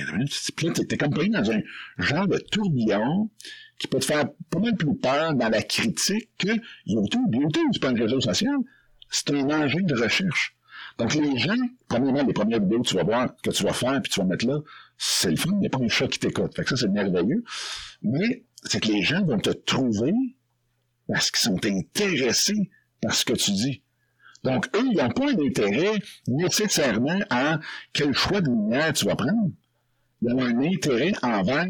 puis là, t'es comme pris dans un genre de tourbillon qui peut te faire pas mal plus peur dans la critique que YouTube. YouTube, c'est pas un réseau social, c'est un engin de recherche. Donc, les gens, premièrement, les premières vidéos que tu vas voir, que tu vas faire, puis tu vas mettre là, c'est le fun, il n'y a pas un chat qui t'écoute. Fait que ça, c'est merveilleux. Mais, c'est que les gens vont te trouver parce qu'ils sont intéressés par ce que tu dis. Donc, eux, ils n'ont pas un intérêt nécessairement à quel choix de lumière tu vas prendre. Ils ont un intérêt envers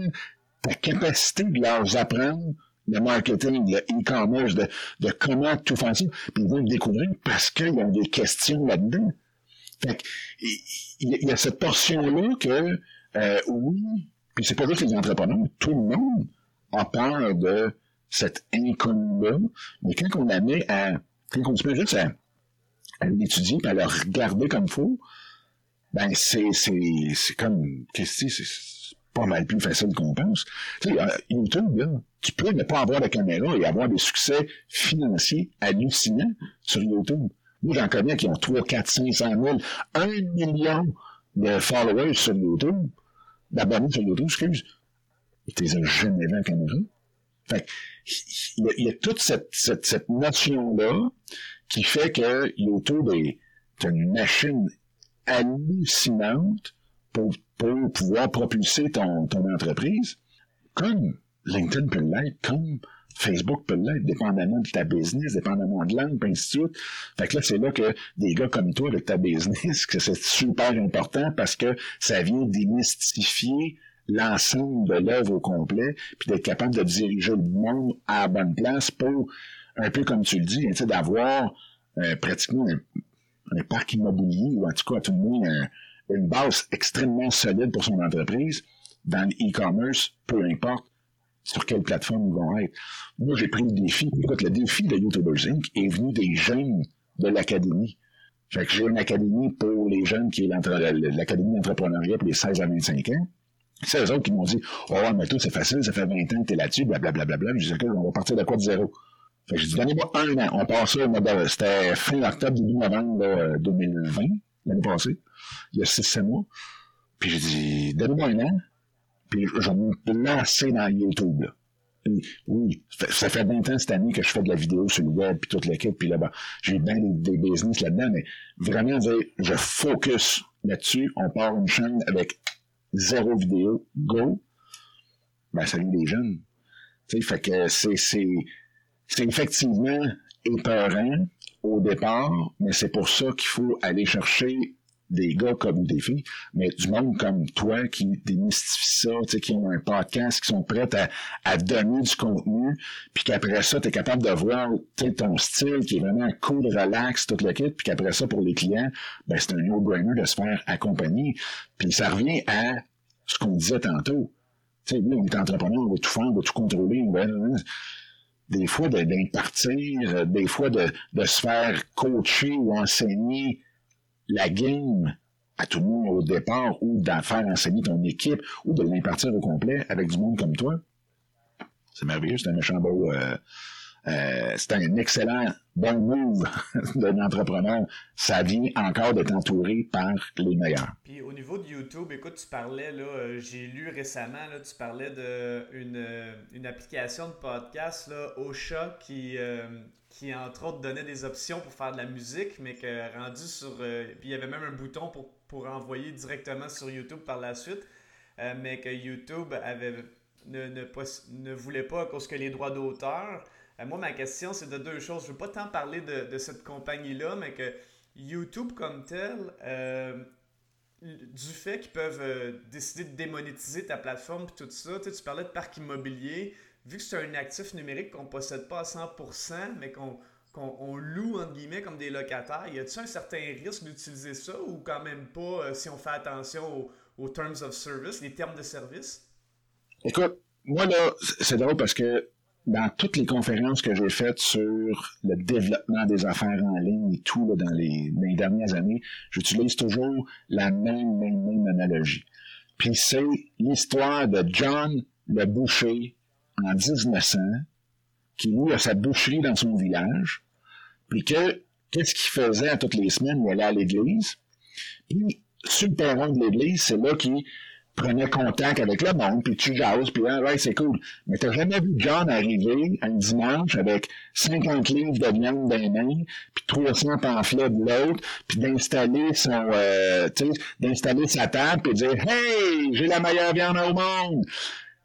ta capacité de leur apprendre le marketing, le e-commerce, de, de, comment tout faire ça. Puis ils vont le découvrir parce qu'ils ont des questions là-dedans. Fait il y, a cette portion-là que, euh, oui, puis c'est pas juste les entrepreneurs, tout le monde a peur de cette inconnu-là, mais quand on la met à, quand on se met juste à à l'étudier, puis à le regarder comme il faut, ben c'est, c'est, comme, qu'est-ce que c'est, pas mal plus facile qu'on pense. Tu sais, YouTube, là, tu peux ne pas avoir de caméra et avoir des succès financiers hallucinants sur YouTube. Moi, j'en connais qui ont 3, 4, 500 000, 1 million de followers sur YouTube, d'abonnés sur YouTube, excuse. Et t'es jamais vu en caméra. Fait il y, a, toute cette, cette, cette notion-là qui fait que YouTube est une machine hallucinante pour, pour pouvoir propulser ton, ton entreprise, comme LinkedIn peut l'être, comme Facebook peut l'être, dépendamment de ta business, dépendamment de l'angle, ainsi de suite. Fait que là, c'est là que des gars comme toi, avec ta business, que c'est super important parce que ça vient démystifier l'ensemble de l'œuvre au complet, puis d'être capable de diriger le monde à la bonne place pour un peu comme tu le dis, hein, d'avoir euh, pratiquement un, parc immobilier, ou en tout cas, tout le monde, une base extrêmement solide pour son entreprise dans l'e-commerce, peu importe sur quelle plateforme ils vont être. Moi, j'ai pris le défi. Écoute, le défi de YouTubers Inc. est venu des jeunes de l'académie. Fait que j'ai une académie pour les jeunes qui est l'académie d'entrepreneuriat pour les 16 à 25 ans. C'est eux autres qui m'ont dit, oh, mais tout, c'est facile, ça fait 20 ans que t'es là-dessus, blablabla. Bla, bla, Je disais, on va partir de quoi de zéro? Fait que j'ai dit, donnez-moi un an. On au mois c'était fin octobre, début novembre 2020, l'année passée. Il y a 6-7 mois. Puis j'ai dit, donnez-moi un an. Puis je vais me lancer dans YouTube, là. oui, ça fait 20 ans cette année que je fais de la vidéo sur le web, puis toute l'équipe, puis là-bas, j'ai bien des, business là-dedans, mais vraiment je focus là-dessus, on part une chaîne avec zéro vidéo, go, ben ça des jeunes. Tu sais, fait que c'est, c'est, effectivement épeurant au départ, mais c'est pour ça qu'il faut aller chercher des gars comme des filles, mais du monde comme toi qui démystifie ça, tu sais, qui ont un podcast, qui sont prêts à, à donner du contenu, puis qu'après ça, tu es capable de voir ton style qui est vraiment cool, relax, toute le kit, puis qu'après ça, pour les clients, ben, c'est un no-brainer de se faire accompagner. Puis ça revient à ce qu'on disait tantôt. Tu sais, oui, on est entrepreneur, on va tout faire, on va tout contrôler, on va des fois d'impartir, des fois de, de se faire coacher ou enseigner la game à tout le monde au départ ou d'en faire enseigner ton équipe ou de l'impartir au complet avec du monde comme toi. C'est merveilleux, c'est un méchant beau. Euh, euh, c'est un excellent bon move d'un entrepreneur. Ça vient encore d'être entouré par les meilleurs. Puis au niveau de YouTube, écoute, tu parlais, là, euh, j'ai lu récemment, là, tu parlais d'une une application de podcast, là, Ocha, qui, qui entre autres donnait des options pour faire de la musique, mais que rendu sur. Euh, puis il y avait même un bouton pour, pour envoyer directement sur YouTube par la suite, euh, mais que YouTube avait, ne, ne, ne, voulait pas à cause que les droits d'auteur. Euh, moi, ma question, c'est de deux choses. Je ne veux pas tant parler de, cette compagnie-là, mais que YouTube comme tel, du fait qu'ils peuvent décider de démonétiser ta plateforme et tout ça, tu parlais de parc immobilier vu que c'est un actif numérique qu'on ne possède pas à 100%, mais qu'on loue, entre guillemets, comme des locataires, y a-t-il un certain risque d'utiliser ça ou quand même pas euh, si on fait attention aux, terms of service, les termes de service? Écoute, moi là, c'est drôle parce que dans toutes les conférences que j'ai faites sur le développement des affaires en ligne et tout dans, les, dernières années, j'utilise toujours la même, même, même analogie. Puis c'est l'histoire de John le boucher en 1900, qui lui a sa boucherie dans son village, puis que qu'est-ce qu'il faisait à toutes les semaines? Il allait à l'église. Puis, sur le perron de l'église, c'est là qu'il prenait contact avec le monde, puis tu jases, puis ah, ouais, c'est cool. Mais t'as jamais vu John arriver un dimanche avec 50 livres de viande d'un main, puis 300 pamphlets de l'autre, puis d'installer son, euh, d'installer sa table, puis dire « Hey, j'ai la meilleure viande au monde! »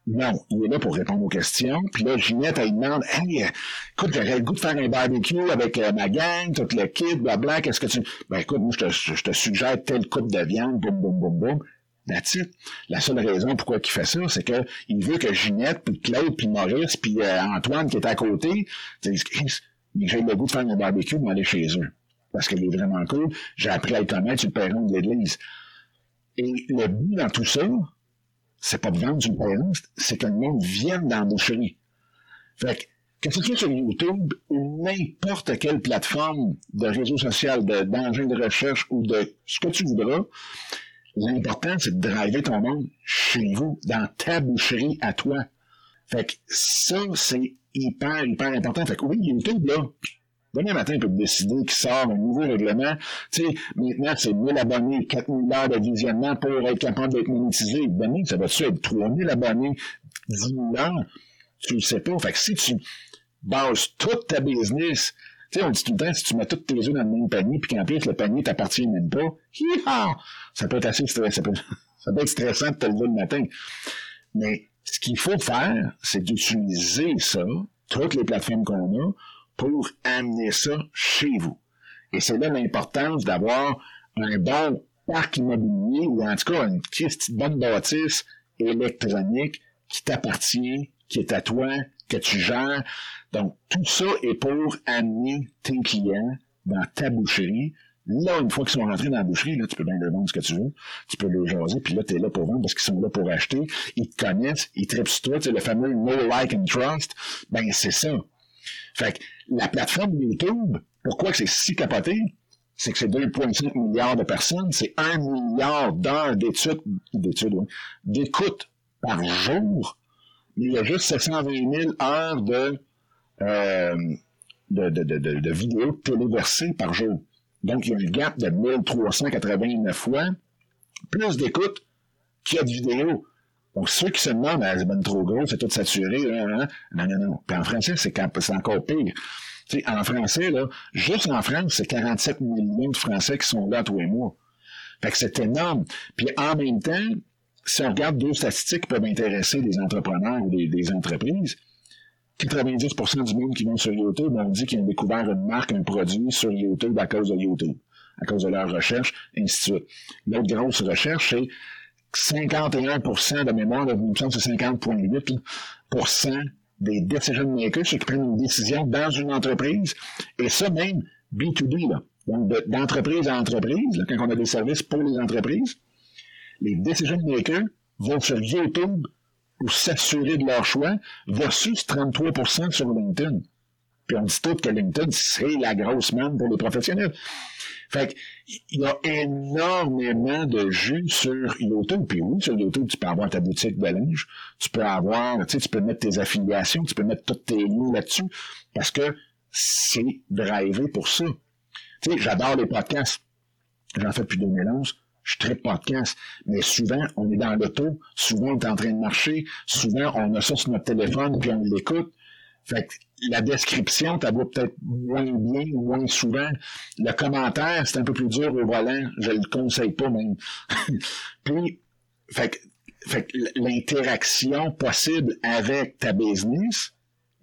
Non, il est là pour répondre aux questions. Puis là, Ginette, elle demande Hey, écoute, j'aurais le goût de faire un barbecue avec euh, ma gang, toute l'équipe, blablabla, qu'est-ce que tu. Ben écoute, moi, je te, je te suggère telle coupe de viande, boum, boum, boum, boum. La seule raison pourquoi il fait ça, c'est que il veut que Ginette, puis Claude, puis Maurice, puis euh, Antoine qui est à côté, disent j'ai le goût de faire un barbecue, mais aller chez eux. Parce qu'il est vraiment cool. J'ai appris à le connaître sur le perron de l'église. Et le but dans tout ça, c'est pas de vendre du terrain, c'est que le monde vienne dans la boucherie. Fait que, que ce soit sur YouTube ou n'importe quelle plateforme de réseau social, d'engin de, de recherche ou de ce que tu voudras, l'important, c'est de driver ton monde chez vous, dans ta boucherie à toi. Fait que ça, c'est hyper, hyper important. Fait que oui, YouTube, là, Demain matin, peut décider qu'il sort un nouveau règlement. Tu sais, maintenant, c'est 1000 abonnés, 4000 heures de visionnement pour être capable d'être monétisé. Demain, ça va-tu être 3000 abonnés, 10 000 heures? Tu le sais pas. Fait que si tu bases toute ta business, tu sais, on dit tout le temps, si tu mets toutes tes œufs dans le même panier, puis qu'en plus, le panier t'appartient même pas, ça peut être assez stressant. Ça peut, ça peut être stressant de te lever le matin. Mais ce qu'il faut faire, c'est d'utiliser ça, toutes les plateformes qu'on a, pour amener ça chez vous. Et c'est là l'importance d'avoir un bon parc immobilier ou en tout cas une petite bonne bâtisse électronique qui t'appartient, qui est à toi, que tu gères. Donc, tout ça est pour amener tes clients dans ta boucherie. Là, une fois qu'ils sont rentrés dans la boucherie, là, tu peux bien leur vendre ce que tu veux. Tu peux leur jaser, puis là, tu es là pour vendre parce qu'ils sont là pour acheter. Ils te connaissent, ils tripent sur toi. Tu le fameux no like and trust. Ben, c'est ça. Fait que la plateforme YouTube, pourquoi c'est si capoté? C'est que c'est 2,5 milliards de personnes, c'est 1 milliard d'heures d'études, d'études, d'écoute par jour. Il y a juste 720 000 heures de, euh, de, de, de, de, vidéos téléversées par jour. Donc, il y a un gap de 1389 fois, plus d'écoute qu'il y a de vidéos. Donc, ceux qui se demandent, ah, c'est trop gros, c'est tout saturé, hein, hein. non, non, non. Puis en français, c'est encore pire. en français, là, juste en France, c'est 47 millions de Français qui sont là tous les mois. Fait que c'est énorme. Puis en même temps, si on regarde deux statistiques qui peuvent intéresser des entrepreneurs ou des, entreprises, 90% du monde qui vont sur YouTube, on dit qu'ils ont découvert une marque, un produit sur YouTube à cause de YouTube. à cause de leur recherche, ainsi de suite. L'autre grosse recherche, c'est 51% de mémoire, il me semble c'est 50,8 des decision makers, ceux qui prennent une décision dans une entreprise, et ça même B2B, là. donc d'entreprise à entreprise, quand on a des services pour les entreprises, les decision makers vont sur YouTube pour s'assurer de leur choix, versus 33% sur LinkedIn. Puis on dit tout que LinkedIn, c'est la grosse manne pour les professionnels. Fait il y a énormément de jus sur YouTube. Puis oui, sur YouTube, tu peux avoir ta boutique de linge, tu peux avoir, tu sais, tu peux mettre tes affiliations, tu peux mettre tous tes liens là-dessus, parce que c'est drivé pour ça. Tu sais, j'adore les podcasts. J'en fais depuis 2011 je très podcast, mais souvent, on est dans l'auto, souvent, on est en train de marcher, souvent, on a ça sur notre téléphone, puis on l'écoute. Fait que la description, tu va peut-être moins bien, moins souvent. Le commentaire, c'est un peu plus dur au volant. Je le conseille pas même. puis, fait que, fait que l'interaction possible avec ta business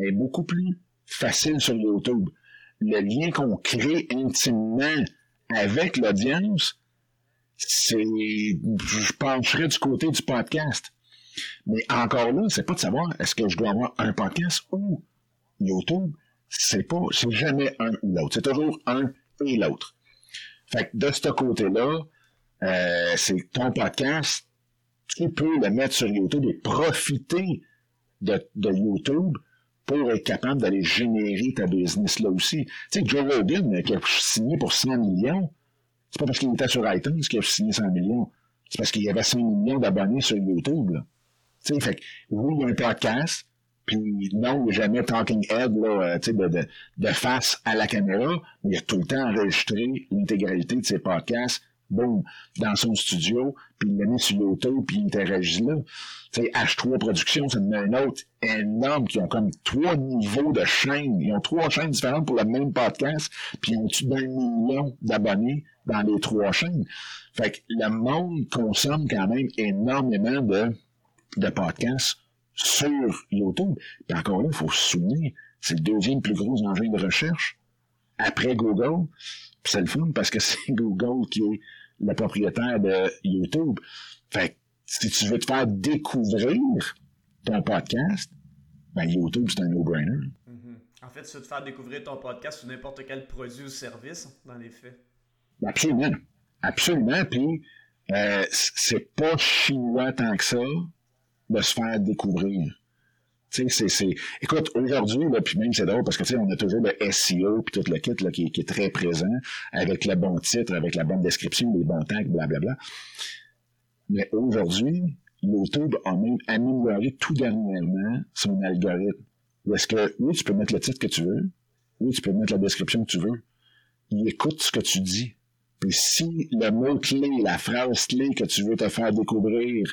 est beaucoup plus facile sur YouTube. Le lien qu'on crée intimement avec l'audience, c'est, je pencherais du côté du podcast. Mais encore là, c'est pas de savoir est-ce que je dois avoir un podcast ou YouTube. C'est pas, c'est jamais un ou l'autre. C'est toujours un et l'autre. Fait que de ce côté-là, euh, c'est ton podcast, tu peux le mettre sur YouTube et profiter de, de YouTube pour être capable d'aller générer ta business là aussi. Tu sais, Joe Rogan, qui a signé pour 100 millions, c'est pas parce qu'il était sur iTunes qu'il a signé 100 millions. C'est parce qu'il y avait 100 millions d'abonnés sur YouTube. Là. Tu sais, fait oui, il y a un podcast, puis non, il a jamais Talking Head là, euh, de, de, de, face à la caméra, mais il a tout le temps enregistré l'intégralité de ses podcasts, boum, dans son studio, puis il l'a mis sur YouTube, puis il interagit là. Tu sais, H3 Productions, c'est un autre énorme qui ont comme trois niveaux de chaînes. Ils ont trois chaînes différentes pour le même podcast, puis ils ont plus d'un million d'abonnés? Dans les trois chaînes. Fait que le monde consomme quand même énormément de, de podcasts sur YouTube. Puis encore là, il faut se souvenir, c'est le deuxième plus gros engin de recherche après Google. Puis c'est le fun parce que c'est Google qui est le propriétaire de YouTube. Fait que si tu veux te faire découvrir ton podcast, ben YouTube, c'est un no-brainer. Mm-hmm. En fait, tu veux te faire découvrir ton podcast ou n'importe quel produit ou service, dans les faits. Absolument. Absolument. Puis, euh, c'est pas chinois tant que ça de se faire découvrir. Tu sais, c'est, Écoute, aujourd'hui, puis même c'est drôle parce que on a toujours le SEO puis tout le kit là, qui, est très présent, avec le bon titre, avec la bonne description, les bons tags, blablabla. Mais aujourd'hui, YouTube a même amélioré tout dernièrement son algorithme. Est-ce que oui, tu peux mettre le titre que tu veux, oui, tu peux mettre la description que tu veux. Il écoute ce que tu dis. Puis si le mot-clé, la phrase clé que tu veux te faire découvrir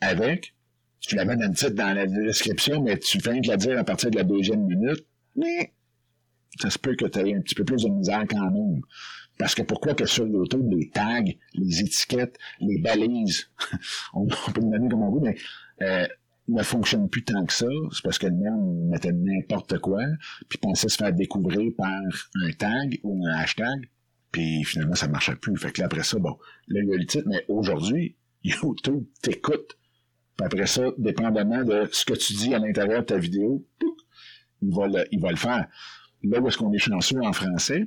avec, tu la mets dans le titre dans la description, mais tu viens de la dire à partir de la deuxième minute, mais ça se peut que tu aies un petit peu plus de misère quand même. Parce que pourquoi que sur YouTube, les tags, les étiquettes, les balises, on, peut le donner comme on veut, mais euh, ne fonctionnent plus tant que ça. C'est parce que le monde mettait n'importe quoi, puis pensait se faire découvrir par un tag ou un hashtag. Puis finalement, ça ne marchait plus. Fait que là, après ça, bon, là, il y a le titre, mais aujourd'hui, YouTube t'écoute. Puis après ça, dépendamment de ce que tu dis à l'intérieur de ta vidéo, il va le, le faire. Là où est-ce qu'on est chanceux en français,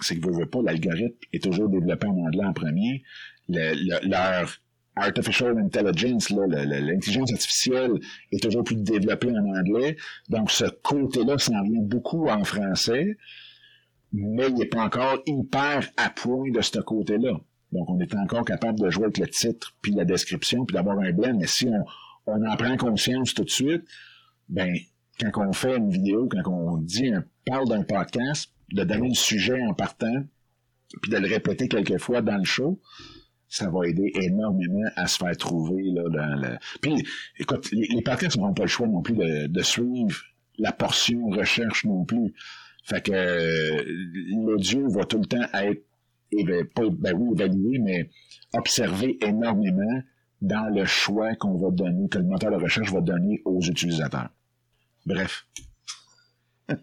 c'est que vous voyez pas, l'algorithme est toujours développé en anglais en premier. leur artificial intelligence, l'intelligence artificielle est toujours plus développée en anglais. Donc, ce côté-là s'en vient beaucoup en français mais il n'est pas encore hyper à point de ce côté-là. Donc, on est encore capable de jouer avec le titre, puis la description, puis d'avoir un blend. Mais si on, on en prend conscience tout de suite, ben, quand on fait une vidéo, quand on dit, un, parle d'un podcast, de donner le sujet en partant, puis de le répéter quelques fois dans le show, ça va aider énormément à se faire trouver là, dans le. Puis, écoute, les, podcasts n'auront pas le choix non plus de suivre la portion recherche non plus. Fait que euh, l'audio va tout le temps être, pas, ben évalué, mais observé énormément dans le choix qu'on va donner, que le moteur de recherche va donner aux utilisateurs. Bref.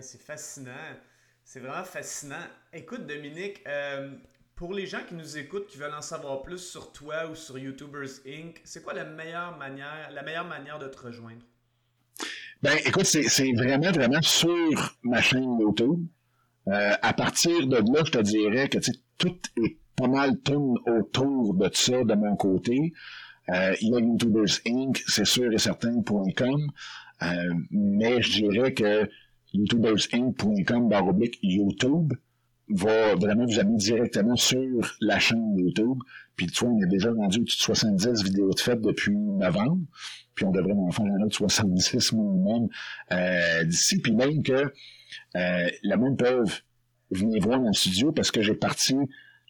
c'est fascinant. C'est vraiment fascinant. Écoute, Dominique, euh, pour les gens qui nous écoutent, qui veulent en savoir plus sur toi ou sur YouTubers Inc., c'est quoi la meilleure manière, la meilleure manière de te rejoindre? Ben, écoute, c'est vraiment, vraiment sur ma chaîne YouTube. Euh, à partir de là, je te dirais que tout est pas mal tourne autour de ça de mon côté. Euh, il y a YouTubers Inc., c'est sûr et certain.com, euh, mais je dirais que youtubersinc.com baroblique YouTube va vraiment vous amener directement sur la chaîne YouTube. Puis tu vois, on est déjà rendu au 70 vidéos de faites depuis novembre. Puis on devrait en faire un autre 70 minimum euh, d'ici. Puis même que euh, le monde peut venir voir mon studio parce que j'ai parti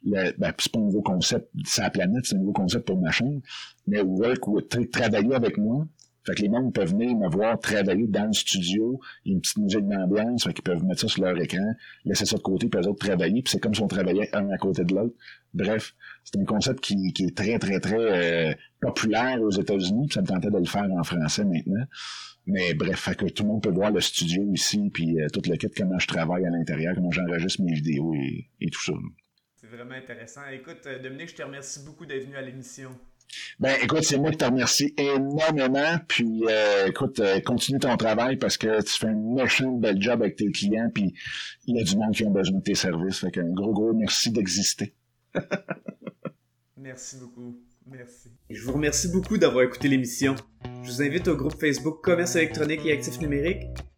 le, ben, c'est pas un nouveau concept, c'est la planète, c'est un nouveau concept pour ma chaîne, mais work ou travailler avec moi, fait que les membres peuvent venir me voir travailler dans le studio. Il y a une petite musique d'ambiance. Fait qu'ils peuvent mettre ça sur leur écran, laisser ça de côté, puis eux autres travailler. Puis c'est comme si on travaillait un à côté de l'autre. Bref, c'est un concept qui, est très, très, très euh, populaire aux États-Unis. Puis ça me tentait de le faire en français maintenant. Mais bref, fait que tout le monde peut voir le studio ici, puis euh, tout le kit, comment je travaille à l'intérieur, comment j'enregistre mes vidéos et, et tout ça. C'est vraiment intéressant. Écoute, euh, Dominique, je te remercie beaucoup d'être venu à l'émission. Ben, écoute, c'est moi qui te remercie énormément. Puis, euh, écoute, euh, continue ton travail parce que tu fais un méchant bel job avec tes clients. Puis, il y a du monde qui a besoin de tes services. Fait qu'un gros, gros merci d'exister. merci beaucoup. Merci. je vous remercie beaucoup d'avoir écouté l'émission. Je vous invite au groupe Facebook Commerce électronique et actifs numériques